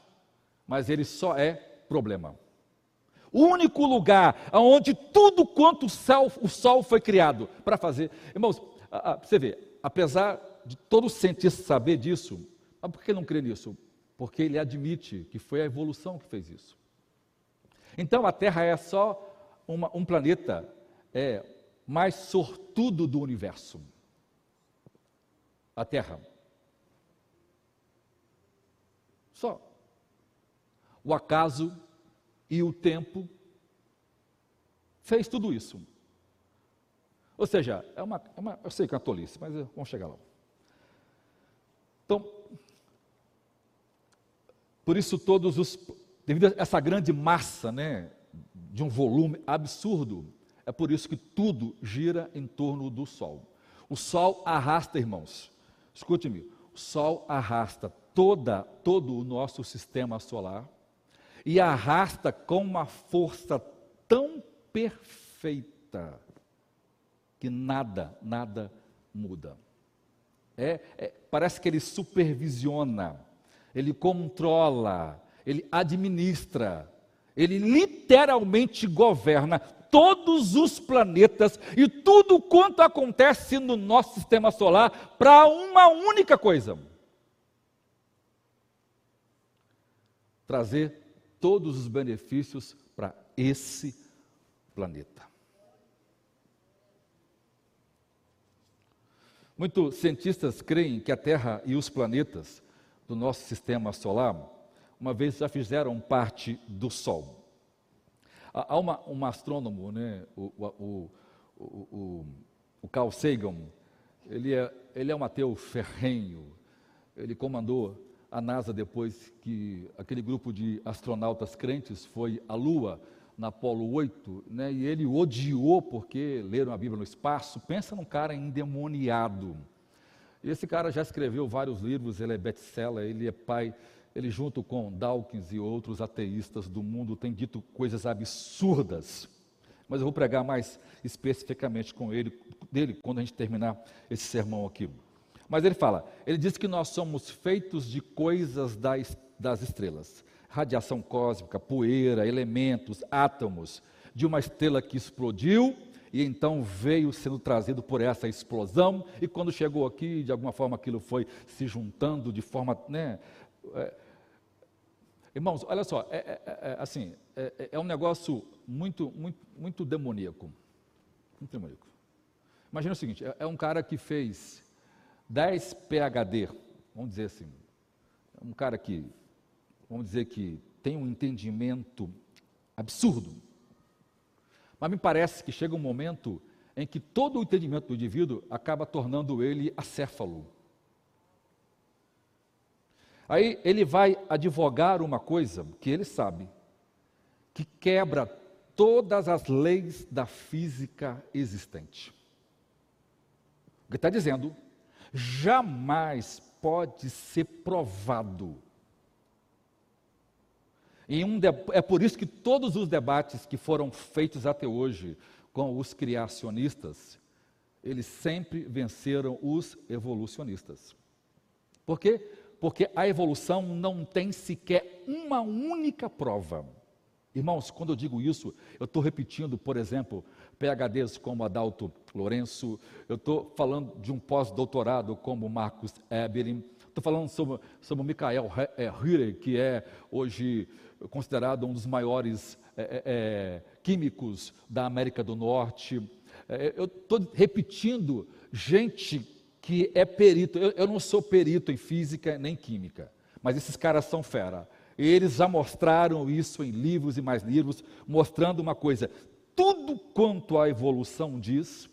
S1: mas ele só é problema. O único lugar onde tudo quanto o sol, o sol foi criado para fazer. Irmãos, a, a, você vê, apesar de todo cientista saber disso, mas por que não crê nisso? Porque ele admite que foi a evolução que fez isso. Então a Terra é só uma, um planeta é, mais sortudo do universo. A Terra. Só. O acaso e o tempo fez tudo isso. Ou seja, é uma, é uma eu sei que é uma tolice, mas vamos chegar lá. Então, por isso todos os, devido a essa grande massa, né, de um volume absurdo, é por isso que tudo gira em torno do Sol. O Sol arrasta, irmãos, escute-me, o Sol arrasta toda, todo o nosso sistema solar, e arrasta com uma força tão perfeita que nada, nada muda. É, é, parece que ele supervisiona, ele controla, ele administra, ele literalmente governa todos os planetas e tudo quanto acontece no nosso sistema solar para uma única coisa: trazer todos os benefícios para esse planeta. Muitos cientistas creem que a Terra e os planetas do nosso sistema solar, uma vez já fizeram parte do Sol. Há uma, um astrônomo, né, o, o, o, o, Carl Sagan, ele é, ele é um ateu ferrenho, ele comandou a NASA, depois que aquele grupo de astronautas crentes foi à Lua, na Apolo 8, né, e ele odiou porque leram a Bíblia no espaço. Pensa num cara endemoniado. Esse cara já escreveu vários livros, ele é best-seller, ele é pai, ele junto com Dawkins e outros ateístas do mundo tem dito coisas absurdas. Mas eu vou pregar mais especificamente com ele, dele quando a gente terminar esse sermão aqui. Mas ele fala, ele diz que nós somos feitos de coisas das, das estrelas. Radiação cósmica, poeira, elementos, átomos, de uma estrela que explodiu e então veio sendo trazido por essa explosão, e quando chegou aqui, de alguma forma aquilo foi se juntando de forma. Né, é, irmãos, olha só, é, é, é, é assim, é, um negócio muito, muito, muito demoníaco. Muito demoníaco. Imagina o seguinte: é, um cara que fez 10 PHD, vamos dizer assim, um cara que, vamos dizer que tem um entendimento absurdo. Mas me parece que chega um momento em que todo o entendimento do indivíduo acaba tornando ele acéfalo. Aí ele vai advogar uma coisa que ele sabe, que quebra todas as leis da física existente. Que está dizendo, jamais pode ser provado um é por isso que todos os debates que foram feitos até hoje com os criacionistas, eles sempre venceram os evolucionistas. Por quê? Porque a evolução não tem sequer uma única prova. Irmãos, quando eu digo isso, eu estou repetindo, por exemplo, PHDs como Adalto Lourenço, eu estou falando de um pós-doutorado como Marcos Eberin, estou falando sobre, sobre o Michael Hürer, que é hoje considerado um dos maiores é, é, químicos da América do Norte. É, eu estou repetindo gente que é perito. Eu, eu, não sou perito em física nem química, mas esses caras são fera. Eles já mostraram isso em livros e mais livros, mostrando uma coisa: tudo quanto a evolução diz,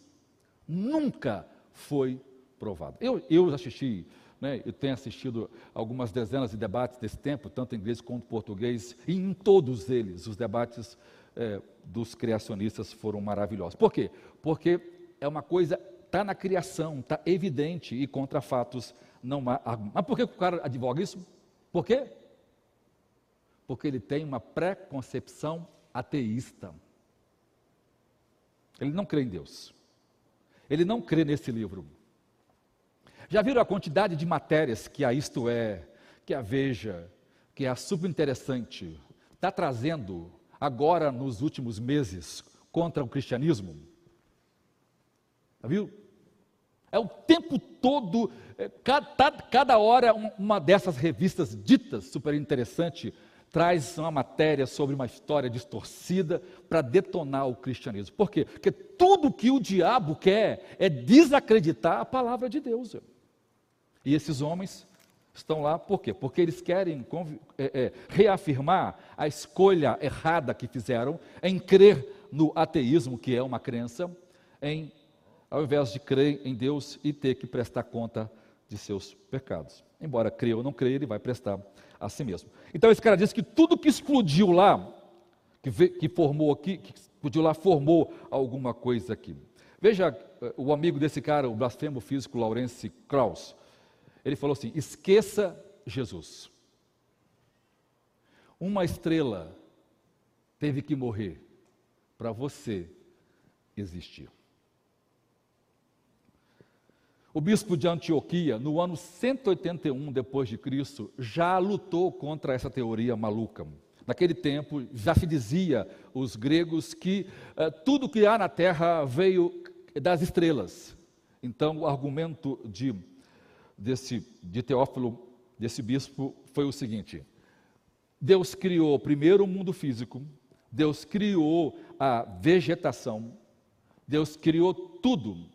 S1: nunca foi provado. Eu, eu assisti né, eu tenho assistido algumas dezenas de debates desse tempo, tanto em inglês quanto em português, e em todos eles os debates é, dos criacionistas foram maravilhosos. Por quê? Porque é uma coisa, está na criação, está evidente, e contra fatos não há. Mas por que o cara advoga isso? Por quê? Porque ele tem uma pré-concepção ateísta. Ele não crê em Deus. Ele não crê nesse livro. Já viram a quantidade de matérias que a Isto É, que a Veja, que a Super Interessante está trazendo agora nos últimos meses contra o cristianismo? Já viu? É o tempo todo, é, cada, cada hora uma dessas revistas ditas super interessante traz uma matéria sobre uma história distorcida para detonar o cristianismo. Por quê? Porque tudo que o diabo quer é desacreditar a palavra de Deus. E esses homens estão lá por quê? Porque eles querem é, é, reafirmar a escolha errada que fizeram em crer no ateísmo, que é uma crença, em, ao invés de crer em Deus e ter que prestar conta de seus pecados. Embora creia ou não creia, ele vai prestar a si mesmo. Então esse cara diz que tudo que explodiu lá, que, que formou aqui, que explodiu lá, formou alguma coisa aqui. Veja eh, o amigo desse cara, o blasfemo físico Laurence Krauss. Ele falou assim: esqueça Jesus. Uma estrela teve que morrer para você existir. O bispo de Antioquia, no ano 181 depois de Cristo, já lutou contra essa teoria maluca. Naquele tempo já se dizia os gregos que eh, tudo que há na terra veio das estrelas. Então o argumento de desse, de Teófilo, desse bispo, foi o seguinte: Deus criou primeiro o mundo físico, Deus criou a vegetação, Deus criou tudo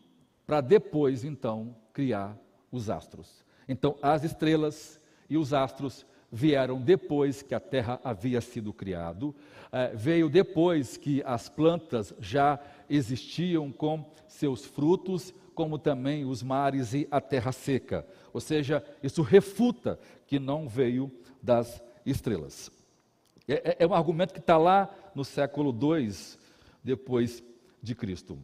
S1: para depois então criar os astros. Então as estrelas e os astros vieram depois que a terra havia sido criado, eh, veio depois que as plantas já existiam com seus frutos como também os mares e a terra seca. Ou seja, isso refuta que não veio das estrelas. É, é, é um argumento que está lá no século II depois de Cristo.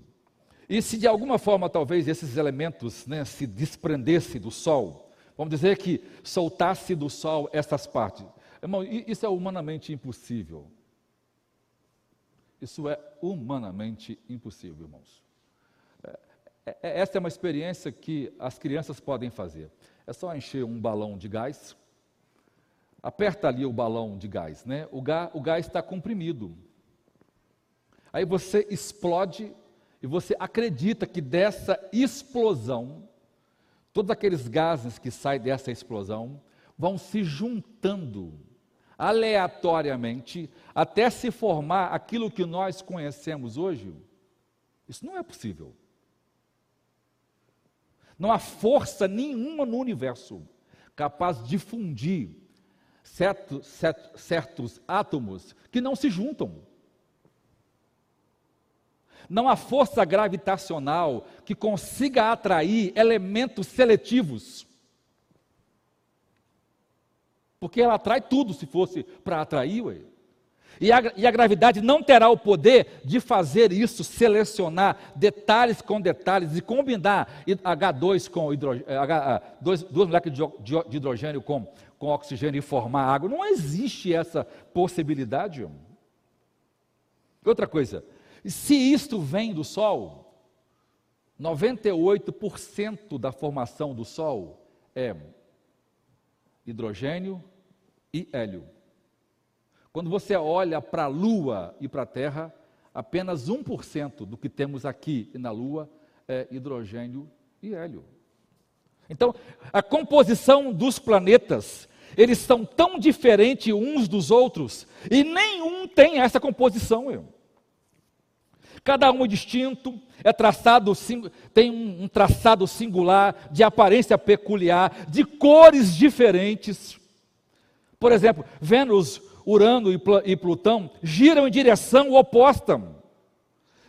S1: E se de alguma forma talvez esses elementos né, se desprendesse do Sol, vamos dizer que soltasse do Sol essas partes, irmão, isso é humanamente impossível. Isso é humanamente impossível, irmãos. É, é, essa é uma experiência que as crianças podem fazer. É só encher um balão de gás, aperta ali o balão de gás, né? O, gás, o gás está comprimido. Aí você explode e você acredita que dessa explosão, todos aqueles gases que saem dessa explosão vão se juntando aleatoriamente até se formar aquilo que nós conhecemos hoje? Isso não é possível. Não há força nenhuma no universo capaz de fundir certos, certos, certos átomos que não se juntam. Não há força gravitacional que consiga atrair elementos seletivos. Porque ela atrai tudo se fosse para atrair, ué. E a, e a, gravidade não terá o poder de fazer isso, selecionar detalhes com detalhes e combinar H2 com hidrogênio, H, dois, duas moléculas de, de hidrogênio com, com oxigênio e formar água. Não existe essa possibilidade. Outra coisa, se isto vem do Sol, 98% da formação do Sol é hidrogênio e hélio. Quando você olha para a Lua e para a Terra, apenas 1% do que temos aqui na Lua é hidrogênio e hélio. Então, a composição dos planetas, eles são tão diferentes uns dos outros, e nenhum tem essa composição. Cada um é distinto, é traçado, tem um traçado singular, de aparência peculiar, de cores diferentes. Por exemplo, Vênus, Urano e Plutão giram em direção oposta,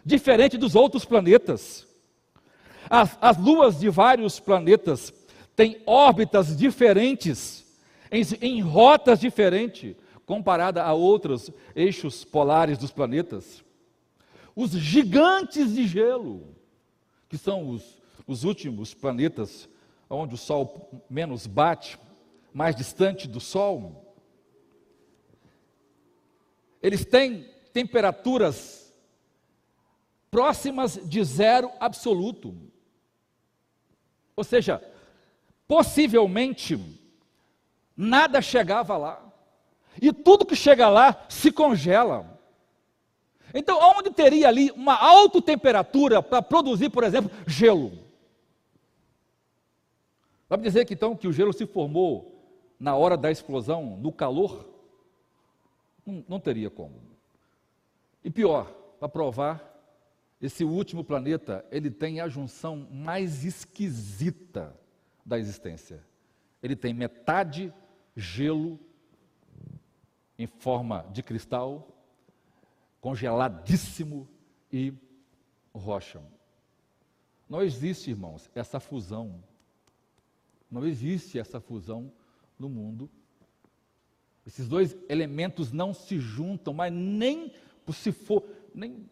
S1: diferente dos outros planetas. As, as luas de vários planetas têm órbitas diferentes, em, em rotas diferentes, comparada a outros eixos polares dos planetas. Os gigantes de gelo, que são os, os últimos planetas onde o Sol menos bate, mais distante do Sol, eles têm temperaturas próximas de zero absoluto. Ou seja, possivelmente nada chegava lá. E tudo que chega lá se congela. Então, onde teria ali uma alta temperatura para produzir, por exemplo, gelo? Vai me dizer que então que o gelo se formou na hora da explosão, no calor? Não, não teria como. E pior, para provar, esse último planeta, ele tem a junção mais esquisita da existência. Ele tem metade gelo em forma de cristal, congeladíssimo e rocha. Não existe, irmãos, essa fusão. Não existe essa fusão no mundo esses dois elementos não se juntam, mas nem se for, nem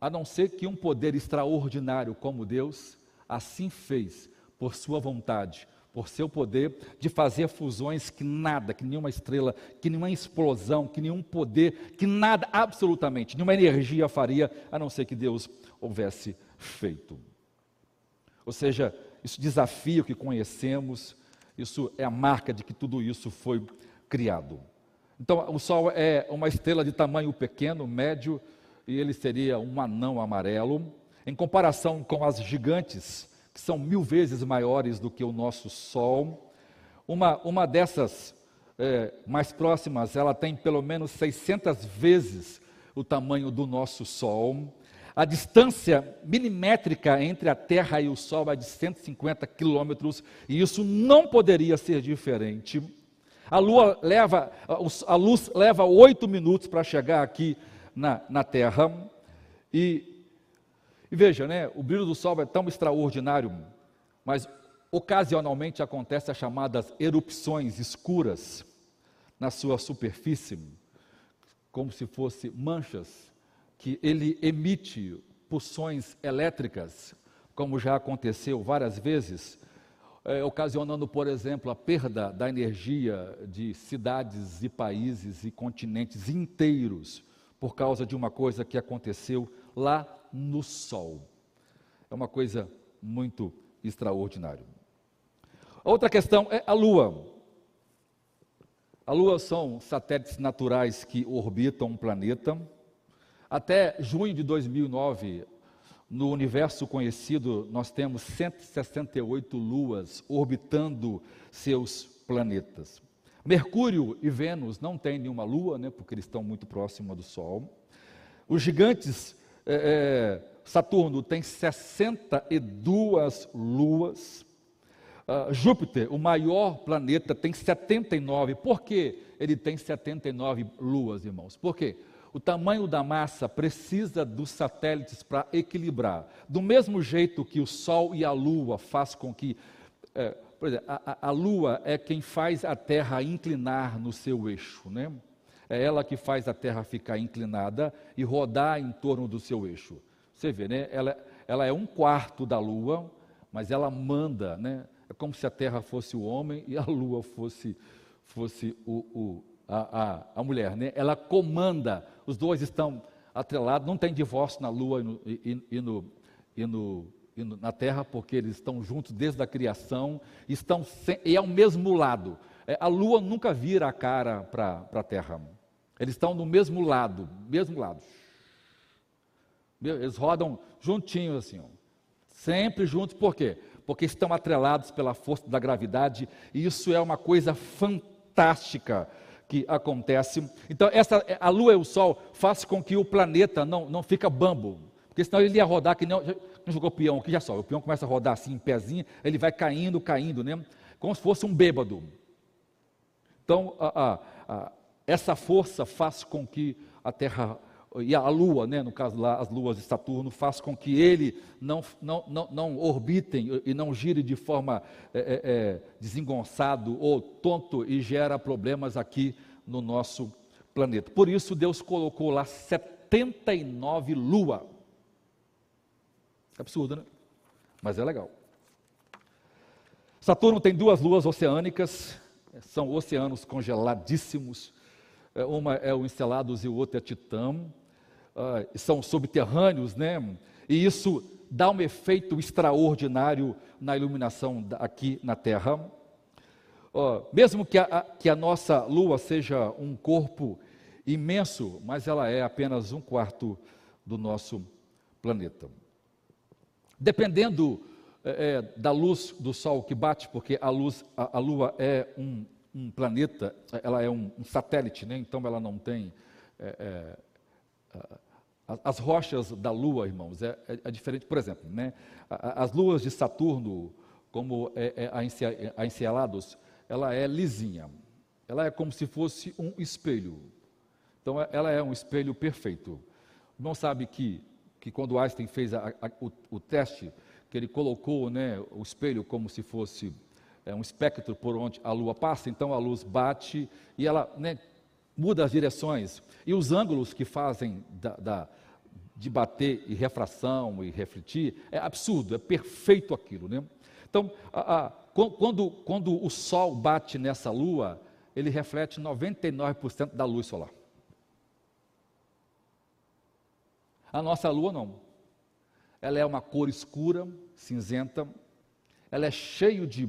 S1: a não ser que um poder extraordinário como Deus assim fez por sua vontade, por seu poder de fazer fusões que nada, que nenhuma estrela, que nenhuma explosão, que nenhum poder, que nada absolutamente, nenhuma energia faria, a não ser que Deus houvesse feito. Ou seja, isso desafio que conhecemos, isso é a marca de que tudo isso foi criado. Então, o Sol é uma estrela de tamanho pequeno, médio, e ele seria um anão amarelo. Em comparação com as gigantes, que são mil vezes maiores do que o nosso Sol, uma, uma dessas é, mais próximas, ela tem pelo menos 600 vezes o tamanho do nosso Sol. A distância milimétrica entre a Terra e o Sol é de 150 quilômetros, e isso não poderia ser diferente. A, lua leva, a luz leva oito minutos para chegar aqui na, na Terra. E, e veja, né, o brilho do Sol é tão extraordinário, mas ocasionalmente acontecem as chamadas erupções escuras na sua superfície, como se fossem manchas que ele emite pulsões elétricas, como já aconteceu várias vezes é, ocasionando, por exemplo, a perda da energia de cidades e países e continentes inteiros por causa de uma coisa que aconteceu lá no Sol. É uma coisa muito extraordinária. Outra questão é a Lua. A Lua são satélites naturais que orbitam um planeta. Até junho de 2009, no universo conhecido, nós temos 168 luas orbitando seus planetas. Mercúrio e Vênus não têm nenhuma lua, né, porque eles estão muito próximos do Sol. Os gigantes, é, é, Saturno tem 62 luas. Uh, Júpiter, o maior planeta, tem 79. Por que ele tem 79 luas, irmãos? Por quê? O tamanho da massa precisa dos satélites para equilibrar. Do mesmo jeito que o Sol e a Lua faz com que, é, por exemplo, a, a, Lua é quem faz a Terra inclinar no seu eixo, né? É ela que faz a Terra ficar inclinada e rodar em torno do seu eixo. Você vê, né? Ela, ela é um quarto da Lua, mas ela manda, né? É como se a Terra fosse o homem e a Lua fosse, fosse o, o a, a, a mulher, né? Ela comanda os dois estão atrelados, não tem divórcio na Lua e, no, e, e, no, e, no, na Terra, porque eles estão juntos desde a criação, estão sem, e é o mesmo lado. É, a Lua nunca vira a cara para a Terra. Eles estão no mesmo lado, mesmo lado. Eles rodam juntinhos assim, ó. sempre juntos, por quê? Porque estão atrelados pela força da gravidade, e isso é uma coisa fantástica que acontece. Então, essa, a lua e o sol faz com que o planeta não, não fica bambo, porque senão ele ia rodar que não, não jogou peão aqui, já só, o peão começa a rodar assim, em pezinho, ele vai caindo, caindo, né? como se fosse um bêbado. Então, a, a, a, essa força faz com que a Terra e a Lua, né, no caso lá, as luas de Saturno, faz com que ele não, não, não, não orbitem e não gire de forma é, é, é, desengonçado ou tonto e gera problemas aqui no nosso planeta. Por isso Deus colocou lá 79 lua. Absurdo, né? Mas é legal. Saturno tem duas luas oceânicas, são oceanos congeladíssimos. É, uma é o Encelados e o outro é Titã uh, são subterrâneos, né? E isso dá um efeito extraordinário na iluminação aqui na Terra. Mesmo que a, que a nossa Lua seja um corpo imenso, mas ela é apenas um quarto do nosso planeta. Dependendo é, da luz do Sol que bate, porque a luz, a, a Lua é um, um, planeta, ela é um, um, satélite, né? então ela não tem é, é, as rochas da Lua, irmãos, é, é, é diferente. Por exemplo, né, as luas de Saturno, como é, é a Encelados, ela é lisinha. Ela é como se fosse um espelho. Então, ela é um espelho perfeito. Não sabe que, que quando Einstein fez a, a, o, o, teste, que ele colocou né, o espelho como se fosse é, um espectro por onde a Lua passa, então a luz bate e ela né, muda as direções. E os ângulos que fazem da, da, de bater e refração e refletir é absurdo, é perfeito aquilo. Né? Então, a, a, quando, quando o Sol bate nessa lua, ele reflete 99% da luz solar. A nossa lua não. Ela é uma cor escura, cinzenta, ela é cheia de,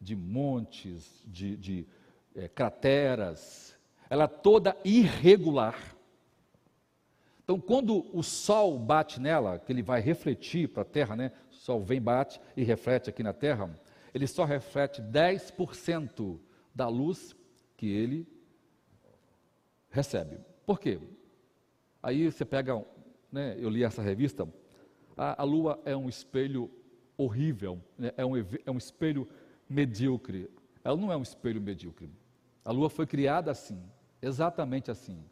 S1: de montes, de, de é, crateras, ela é toda irregular. Então, quando o sol bate nela, que ele vai refletir para a terra, né? O sol vem, bate e reflete aqui na terra, ele só reflete 10% da luz que ele recebe. Por quê? Aí você pega, né, eu li essa revista, a, a lua é um espelho horrível, né, é, um, é um espelho medíocre. Ela não é um espelho medíocre. A lua foi criada assim. Exatamente assim.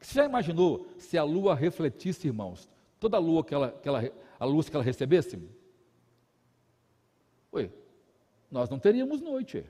S1: Você já imaginou se a lua refletisse, irmãos, toda a lua que ela, que ela, a luz que ela recebesse? Oi, nós não teríamos noite.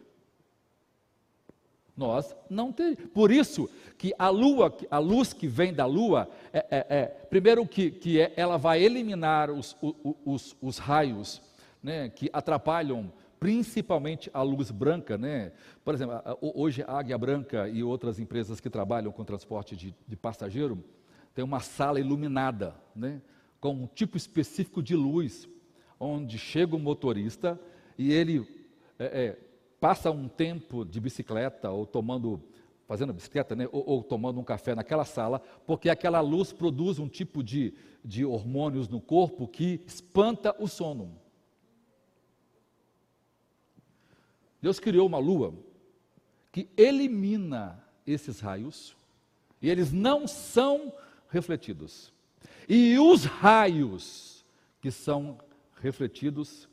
S1: Nós não teríamos. Por isso que a lua, a luz que vem da lua, é, é, é primeiro que, que é, ela vai eliminar os, os, os, os raios né, que atrapalham principalmente a luz branca, né? Por exemplo, hoje a Águia Branca e outras empresas que trabalham com transporte de, de passageiro tem uma sala iluminada, né? Com um tipo específico de luz, onde chega o motorista e ele é, é, passa um tempo de bicicleta ou tomando fazendo bicicleta, né, ou, ou, tomando um café naquela sala, porque aquela luz produz um tipo de, de hormônios no corpo que espanta o sono. Deus criou uma lua que elimina esses raios e eles não são refletidos. E os raios que são refletidos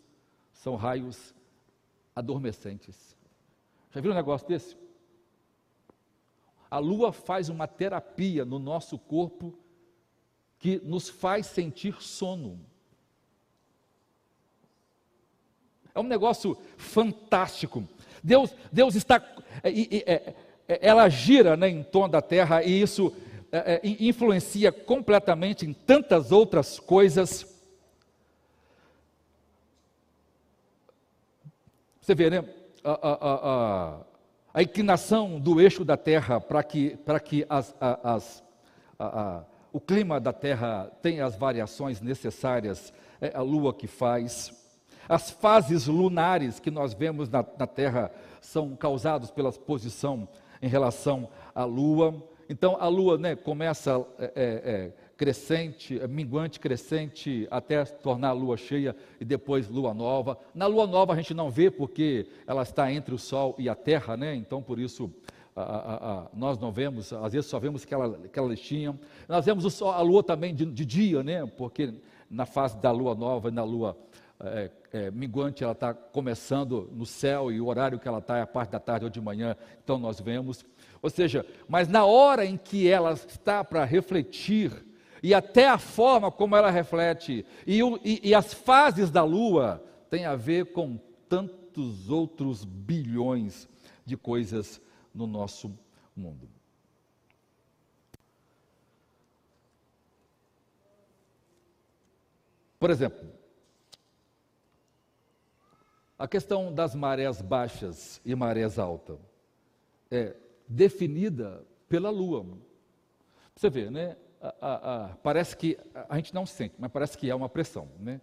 S1: são raios adormecentes. Já viram um negócio desse? A lua faz uma terapia no nosso corpo que nos faz sentir sono. É um negócio fantástico. Deus, Deus está. É, é, é, ela gira né, em torno da terra e isso influencia completamente em tantas outras coisas. Você vê, né? A, a, a, a inclinação do eixo da Terra para que, para que as, as, o clima da Terra tenha as variações necessárias, é a Lua que faz. As fases lunares que nós vemos na, na Terra são causadas pela posição em relação à Lua. Então a Lua né, começa é, é, é crescente, é minguante, crescente, até tornar a lua cheia e depois lua nova. Na lua nova a gente não vê porque ela está entre o Sol e a Terra, né? então por isso a, a, a, nós não vemos, às vezes só vemos aquela, listinha. Nós vemos o sol, a lua também de, de, dia, né? porque na fase da lua nova e na lua é, é, minguante ela está começando no céu e o horário que ela está é a parte da tarde ou de manhã, então nós vemos. Ou seja, mas na hora em que ela está para refletir e até a forma como ela reflete, e, o, e, e as fases da lua têm a ver com tantos outros bilhões de coisas no nosso mundo. Por exemplo, a questão das marés baixas e marés altas é definida pela lua. Você vê, né? a, a, parece que a gente não sente, mas parece que é uma pressão. Né?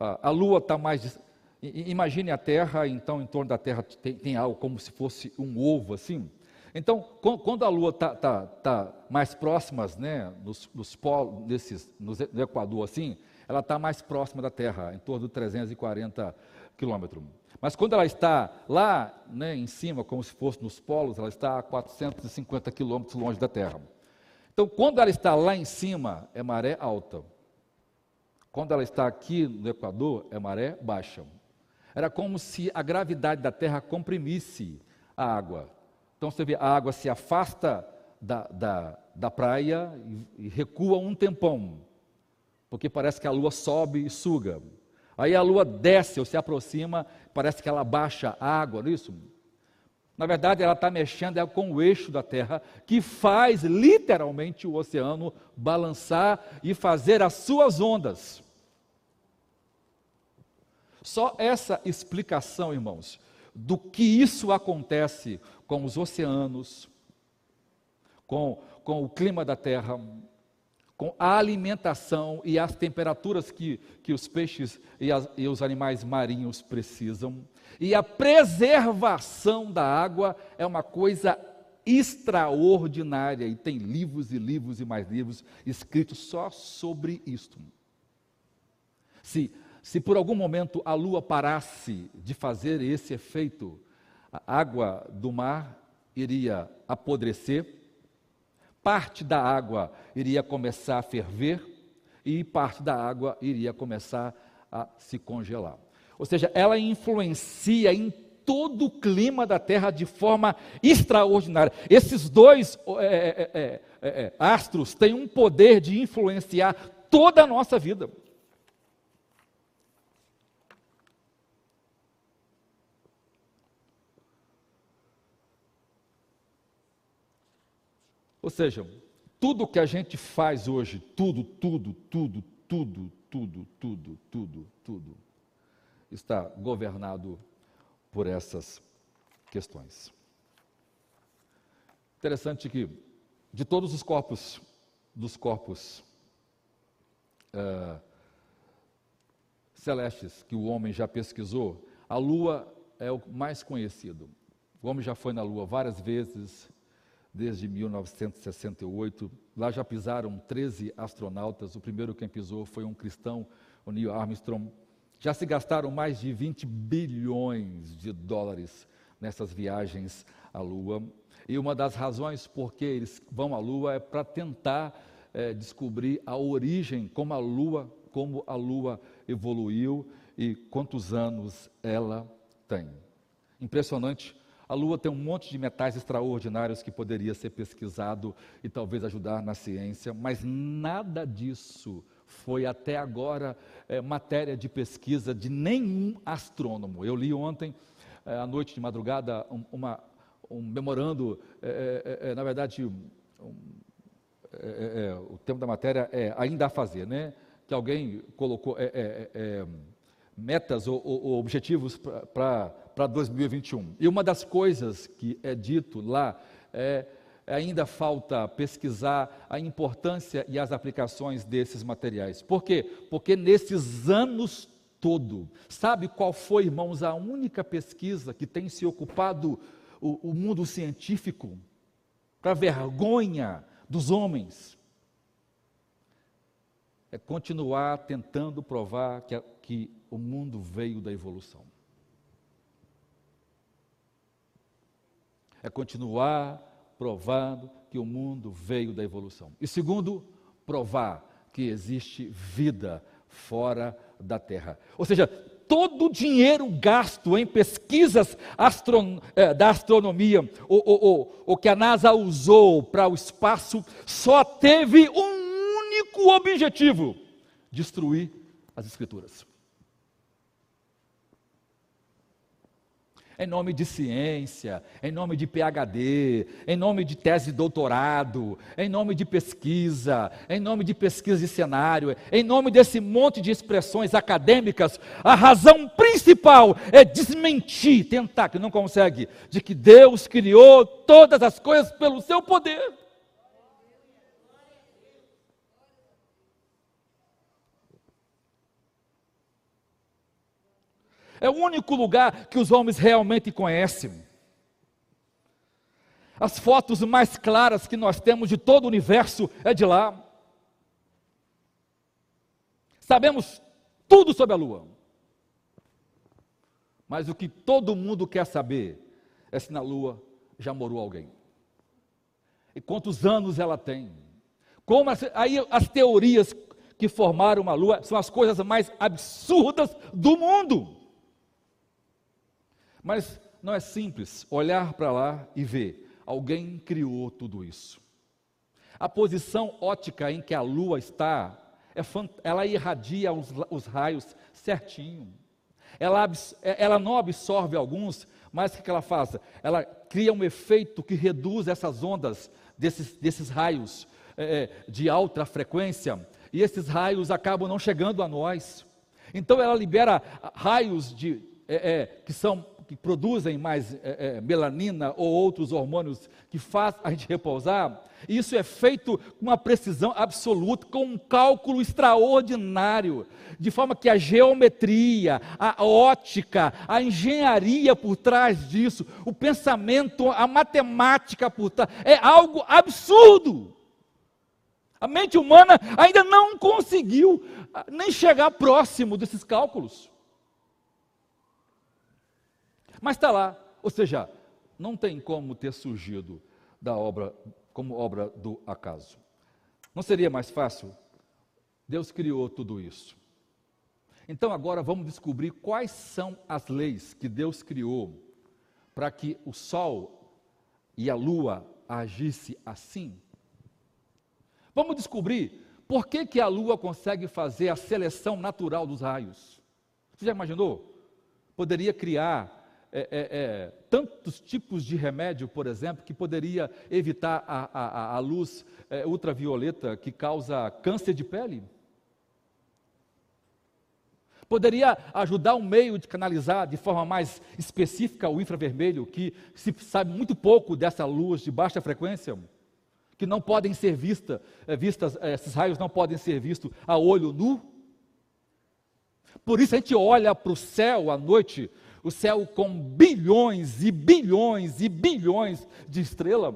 S1: A, a Lua está mais. Imagine a Terra, então em torno da Terra tem, tem, algo como se fosse um ovo assim. Então, quando a Lua está tá, tá mais próxima, né, nos, nos polos, nesses, no Equador assim, ela está mais próxima da Terra, em torno de 340 quilômetros. Mas quando ela está lá né, em cima, como se fosse nos polos, ela está a 450 quilômetros longe da Terra. Então, quando ela está lá em cima, é maré alta. Quando ela está aqui no Equador, é maré baixa. Era como se a gravidade da Terra comprimisse a água. Então, você vê, a água se afasta da, da, da praia e, e recua um tempão, porque parece que a lua sobe e suga. Aí a lua desce ou se aproxima, parece que ela baixa a água, não é isso? Na verdade, ela está mexendo é com o eixo da Terra, que faz literalmente o oceano balançar e fazer as suas ondas. Só essa explicação, irmãos, do que isso acontece com os oceanos, com, com o clima da Terra, com a alimentação e as temperaturas que, que os peixes e, as, e os animais marinhos precisam. E a preservação da água é uma coisa extraordinária e tem livros e livros e mais livros escritos só sobre isto. Se, se por algum momento a lua parasse de fazer esse efeito, a água do mar iria apodrecer, parte da água iria começar a ferver e parte da água iria começar a se congelar. Ou seja, ela influencia em todo o clima da Terra de forma extraordinária. Esses dois é é, é, é, é, astros têm um poder de influenciar toda a nossa vida. Ou seja, tudo que a gente faz hoje, tudo, tudo, tudo, tudo, tudo, tudo, tudo, tudo, está governado por essas questões. Interessante que, de todos os corpos, dos corpos uh, celestes que o homem já pesquisou, a Lua é o mais conhecido. O homem já foi na Lua várias vezes, desde 1968. Lá já pisaram 13 astronautas. O primeiro quem pisou foi um cristão, o Neil Armstrong. Já se gastaram mais de 20 bilhões de dólares nessas viagens à Lua. E uma das razões por que eles vão à Lua é para tentar é, descobrir a origem, como a Lua, como a Lua evoluiu e quantos anos ela tem. Impressionante. A Lua tem um monte de metais extraordinários que poderia ser pesquisado e talvez ajudar na ciência, mas nada disso foi até agora é, matéria de pesquisa de nenhum astrônomo. Eu li ontem, é, à noite de madrugada, um, uma, um memorando, é, é, é na verdade, um, é, o tema da matéria é ainda a fazer, né? Que alguém colocou metas ou, ou, ou objetivos para 2021. E uma das coisas que é dito lá é ainda falta pesquisar a importância e as aplicações desses materiais. Por quê? Porque nesses anos todo, sabe qual foi, irmãos, a única pesquisa que tem se ocupado o, o mundo científico para vergonha dos homens? É continuar tentando provar que, que o mundo veio da evolução. É continuar provando que o mundo veio da evolução. E segundo, provar que existe vida fora da Terra. Ou seja, todo o dinheiro gasto em pesquisas astron é, da astronomia, o, o, o, o que a NASA usou para o espaço, só teve um único objetivo: destruir as Escrituras. Em nome de ciência, em nome de PhD, em nome de tese de doutorado, em nome de pesquisa, em nome de pesquisa de cenário, em nome desse monte de expressões acadêmicas, a razão principal é desmentir, tentar, que não consegue, de que Deus criou todas as coisas pelo seu poder. É o único lugar que os homens realmente conhecem. As fotos mais claras que nós temos de todo o universo é de lá. Sabemos tudo sobre a Lua. Mas o que todo mundo quer saber é se na Lua já morou alguém. E quantos anos ela tem. Como as, aí as teorias que formaram a Lua são as coisas mais absurdas do mundo. Mas não é simples olhar para lá e ver. Alguém criou tudo isso. A posição ótica em que a lua está, é, ela irradia os, os raios certinho. Ela, é, ela, não absorve alguns, mas o que ela faz? Ela cria um efeito que reduz essas ondas desses, desses raios é, é, de alta frequência, e esses raios acabam não chegando a nós. Então ela libera raios de, é, é que são que produzem mais é, é, melanina ou outros hormônios que faz a gente repousar, isso é feito com uma precisão absoluta, com um cálculo extraordinário, de forma que a geometria, a ótica, a engenharia por trás disso, o pensamento, a matemática por trás, é algo absurdo. A mente humana ainda não conseguiu ah, nem chegar próximo desses cálculos. Mas está lá, ou seja, não tem como ter surgido da obra como obra do acaso. Não seria mais fácil? Deus criou tudo isso. Então agora vamos descobrir quais são as leis que Deus criou para que o sol e a lua agisse assim. Vamos descobrir por que, que a lua consegue fazer a seleção natural dos raios. Você já imaginou? Poderia criar é, é, é, tantos tipos de remédio, por exemplo, que poderia evitar a, a, a luz é, ultravioleta que causa câncer de pele. Poderia ajudar um meio de canalizar de forma mais específica o infravermelho, que se sabe muito pouco dessa luz de baixa frequência, que não podem ser vista, é, vistas, esses raios não podem ser vistos a olho nu. Por isso a gente olha para o céu à noite o céu com bilhões e bilhões e bilhões de estrelas.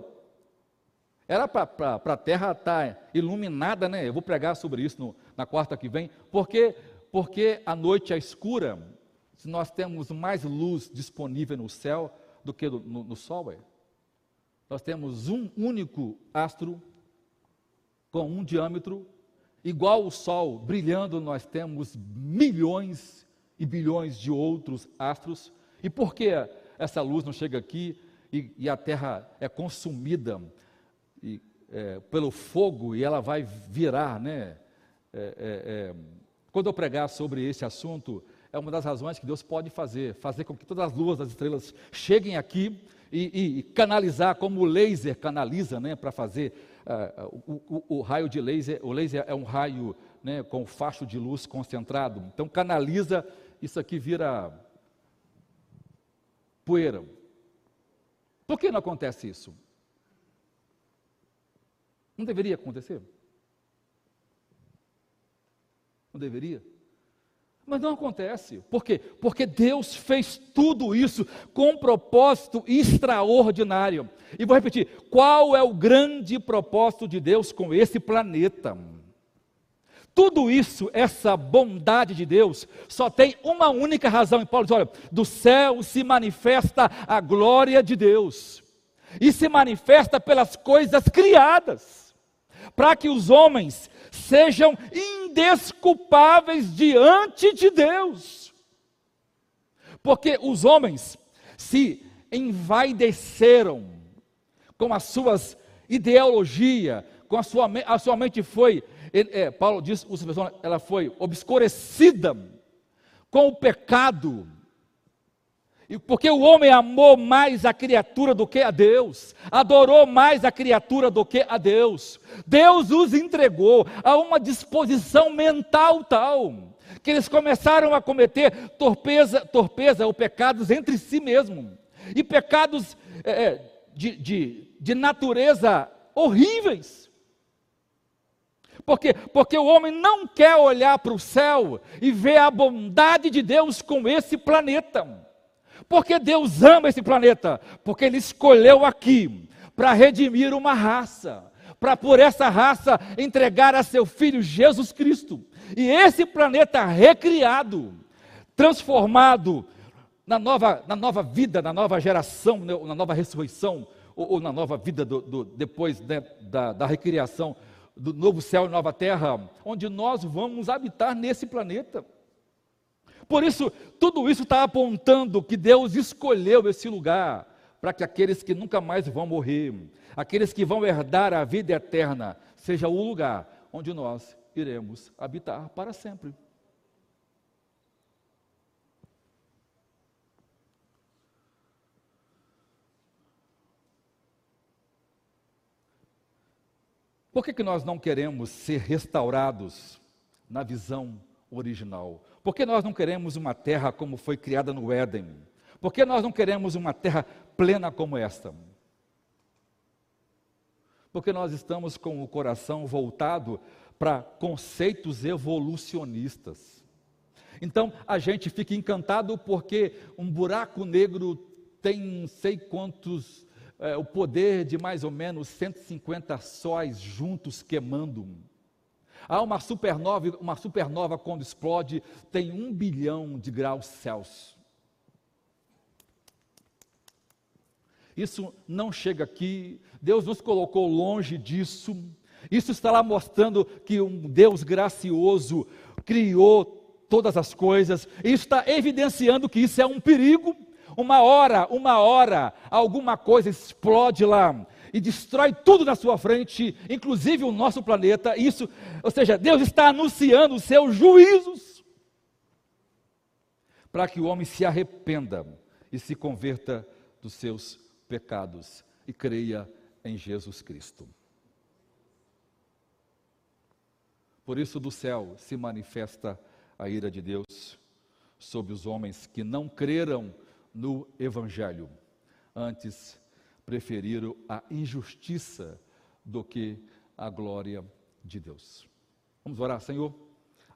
S1: Era para a terra estar tá iluminada, né? Eu vou pregar sobre isso no, na quarta que vem, porque, porque a noite é escura, se nós temos mais luz disponível no céu do que no, no, no sol, é. nós temos um único astro com um diâmetro igual o sol brilhando, nós temos milhões e bilhões de outros astros. E por que essa luz não chega aqui e, e a Terra é consumida e, é, pelo fogo e ela vai virar, né? É, é, é, quando eu pregar sobre esse assunto, é uma das razões que Deus pode fazer, fazer com que todas as luas das estrelas cheguem aqui e, e, e canalizar como o laser canaliza, né, para fazer uh, o, o, o, raio de laser. O laser é um raio né, com facho de luz concentrado. Então canaliza, isso aqui vira poeira. Por que não acontece isso? Não deveria acontecer? Não deveria? Mas não acontece. Por quê? Porque Deus fez tudo isso com um propósito extraordinário. E vou repetir: qual é o grande propósito de Deus com esse planeta? Tudo isso, essa bondade de Deus, só tem uma única razão. E Paulo diz: olha, do céu se manifesta a glória de Deus, e se manifesta pelas coisas criadas, para que os homens sejam indesculpáveis diante de Deus. Porque os homens se envaideceram com as suas ideologias, com a sua, a sua mente foi, é, Paulo diz, ela foi obscurecida com o pecado, porque o homem amou mais a criatura do que a Deus, adorou mais a criatura do que a Deus. Deus os entregou a uma disposição mental tal que eles começaram a cometer torpeza, torpeza ou pecados entre si mesmo e pecados é, é de, de, de natureza horríveis. Porque, porque o homem não quer olhar para o céu e ver a bondade de Deus com esse planeta. Porque Deus ama esse planeta, porque Ele escolheu aqui para redimir uma raça, para por essa raça entregar a seu Filho Jesus Cristo. E esse planeta recriado, transformado na nova, na nova vida, na nova geração, né, na nova ressurreição, ou, ou na nova vida do, do, depois né, da, da recriação do novo céu e nova terra, onde nós vamos habitar nesse planeta. Por isso, tudo isso está apontando que Deus escolheu esse lugar para que aqueles que nunca mais vão morrer, aqueles que vão herdar a vida eterna, seja o lugar onde nós iremos habitar para sempre. Por que, que nós não queremos ser restaurados na visão original? Por que nós não queremos uma terra como foi criada no Éden? Por que nós não queremos uma terra plena como esta? Porque nós estamos com o coração voltado para conceitos evolucionistas. Então a gente fica encantado porque um buraco negro tem não sei quantos, é, o poder de mais ou menos 150 sóis juntos queimando. Há uma supernova, uma supernova quando explode, tem um bilhão de graus Celsius. Isso não chega aqui, Deus nos colocou longe disso. Isso está lá mostrando que um Deus gracioso criou todas as coisas. Isso está evidenciando que isso é um perigo. Uma hora, uma hora, alguma coisa explode lá e destrói tudo na sua frente, inclusive o nosso planeta. Isso, ou seja, Deus está anunciando os seus juízos para que o homem se arrependa e se converta dos seus pecados e creia em Jesus Cristo. Por isso do céu se manifesta a ira de Deus sobre os homens que não creram no evangelho, antes preferiram a injustiça do que a glória de Deus. Vamos orar, Senhor,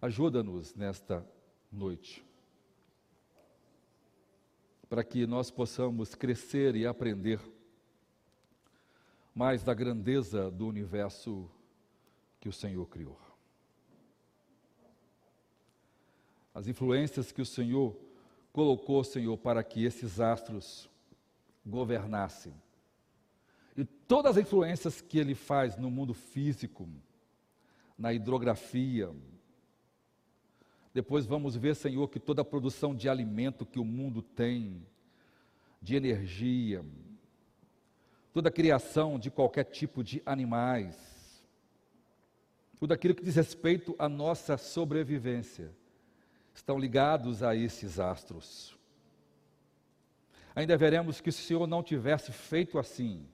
S1: ajuda-nos nesta noite, para que nós possamos crescer e aprender mas da grandeza do universo que o Senhor criou. As influências que o Senhor colocou, Senhor, para que esses astros governassem. E todas as influências que ele faz no mundo físico, na hidrografia. Depois vamos ver, Senhor, que toda a produção de alimento que o mundo tem, de energia, toda a criação de qualquer tipo de animais, tudo aquilo que diz respeito à nossa sobrevivência, estão ligados a esses astros. Ainda veremos que se o Senhor não tivesse feito assim,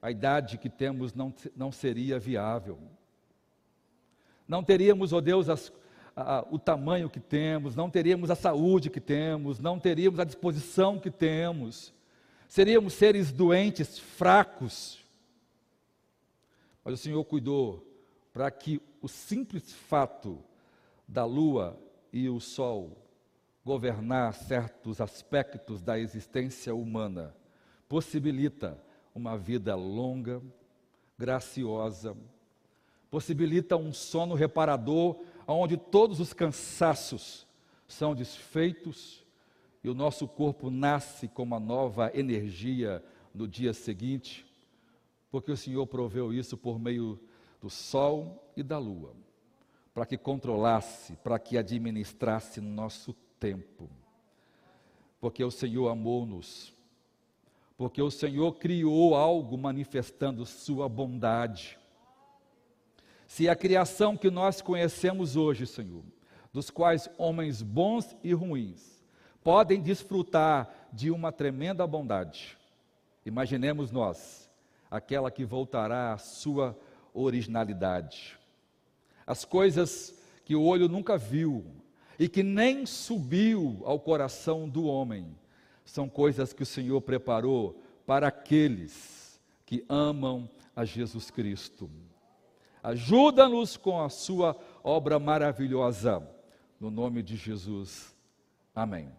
S1: a idade que temos não, não seria viável. Não teríamos, ó oh Deus, as, a, o tamanho que temos, não teríamos a saúde que temos, não teríamos a disposição que temos. Seríamos seres doentes, fracos. Mas o Senhor cuidou para que o simples fato da lua e o sol governar certos aspectos da existência humana possibilita uma vida longa, graciosa, possibilita um sono reparador, onde todos os cansaços são desfeitos e o nosso corpo nasce com uma nova energia no dia seguinte, porque o Senhor proveu isso por meio do sol e da lua, para que controlasse, para que administrasse nosso tempo. Porque o Senhor amou-nos, porque o Senhor criou algo manifestando Sua bondade. Se a criação que nós conhecemos hoje, Senhor, dos quais homens bons e ruins podem desfrutar de uma tremenda bondade, imaginemos nós, aquela que voltará à Sua originalidade. As coisas que o olho nunca viu e que nem subiu ao coração do homem, são coisas que o Senhor preparou para aqueles que amam a Jesus Cristo. Ajuda-nos com a sua obra maravilhosa, no nome de Jesus. Amém.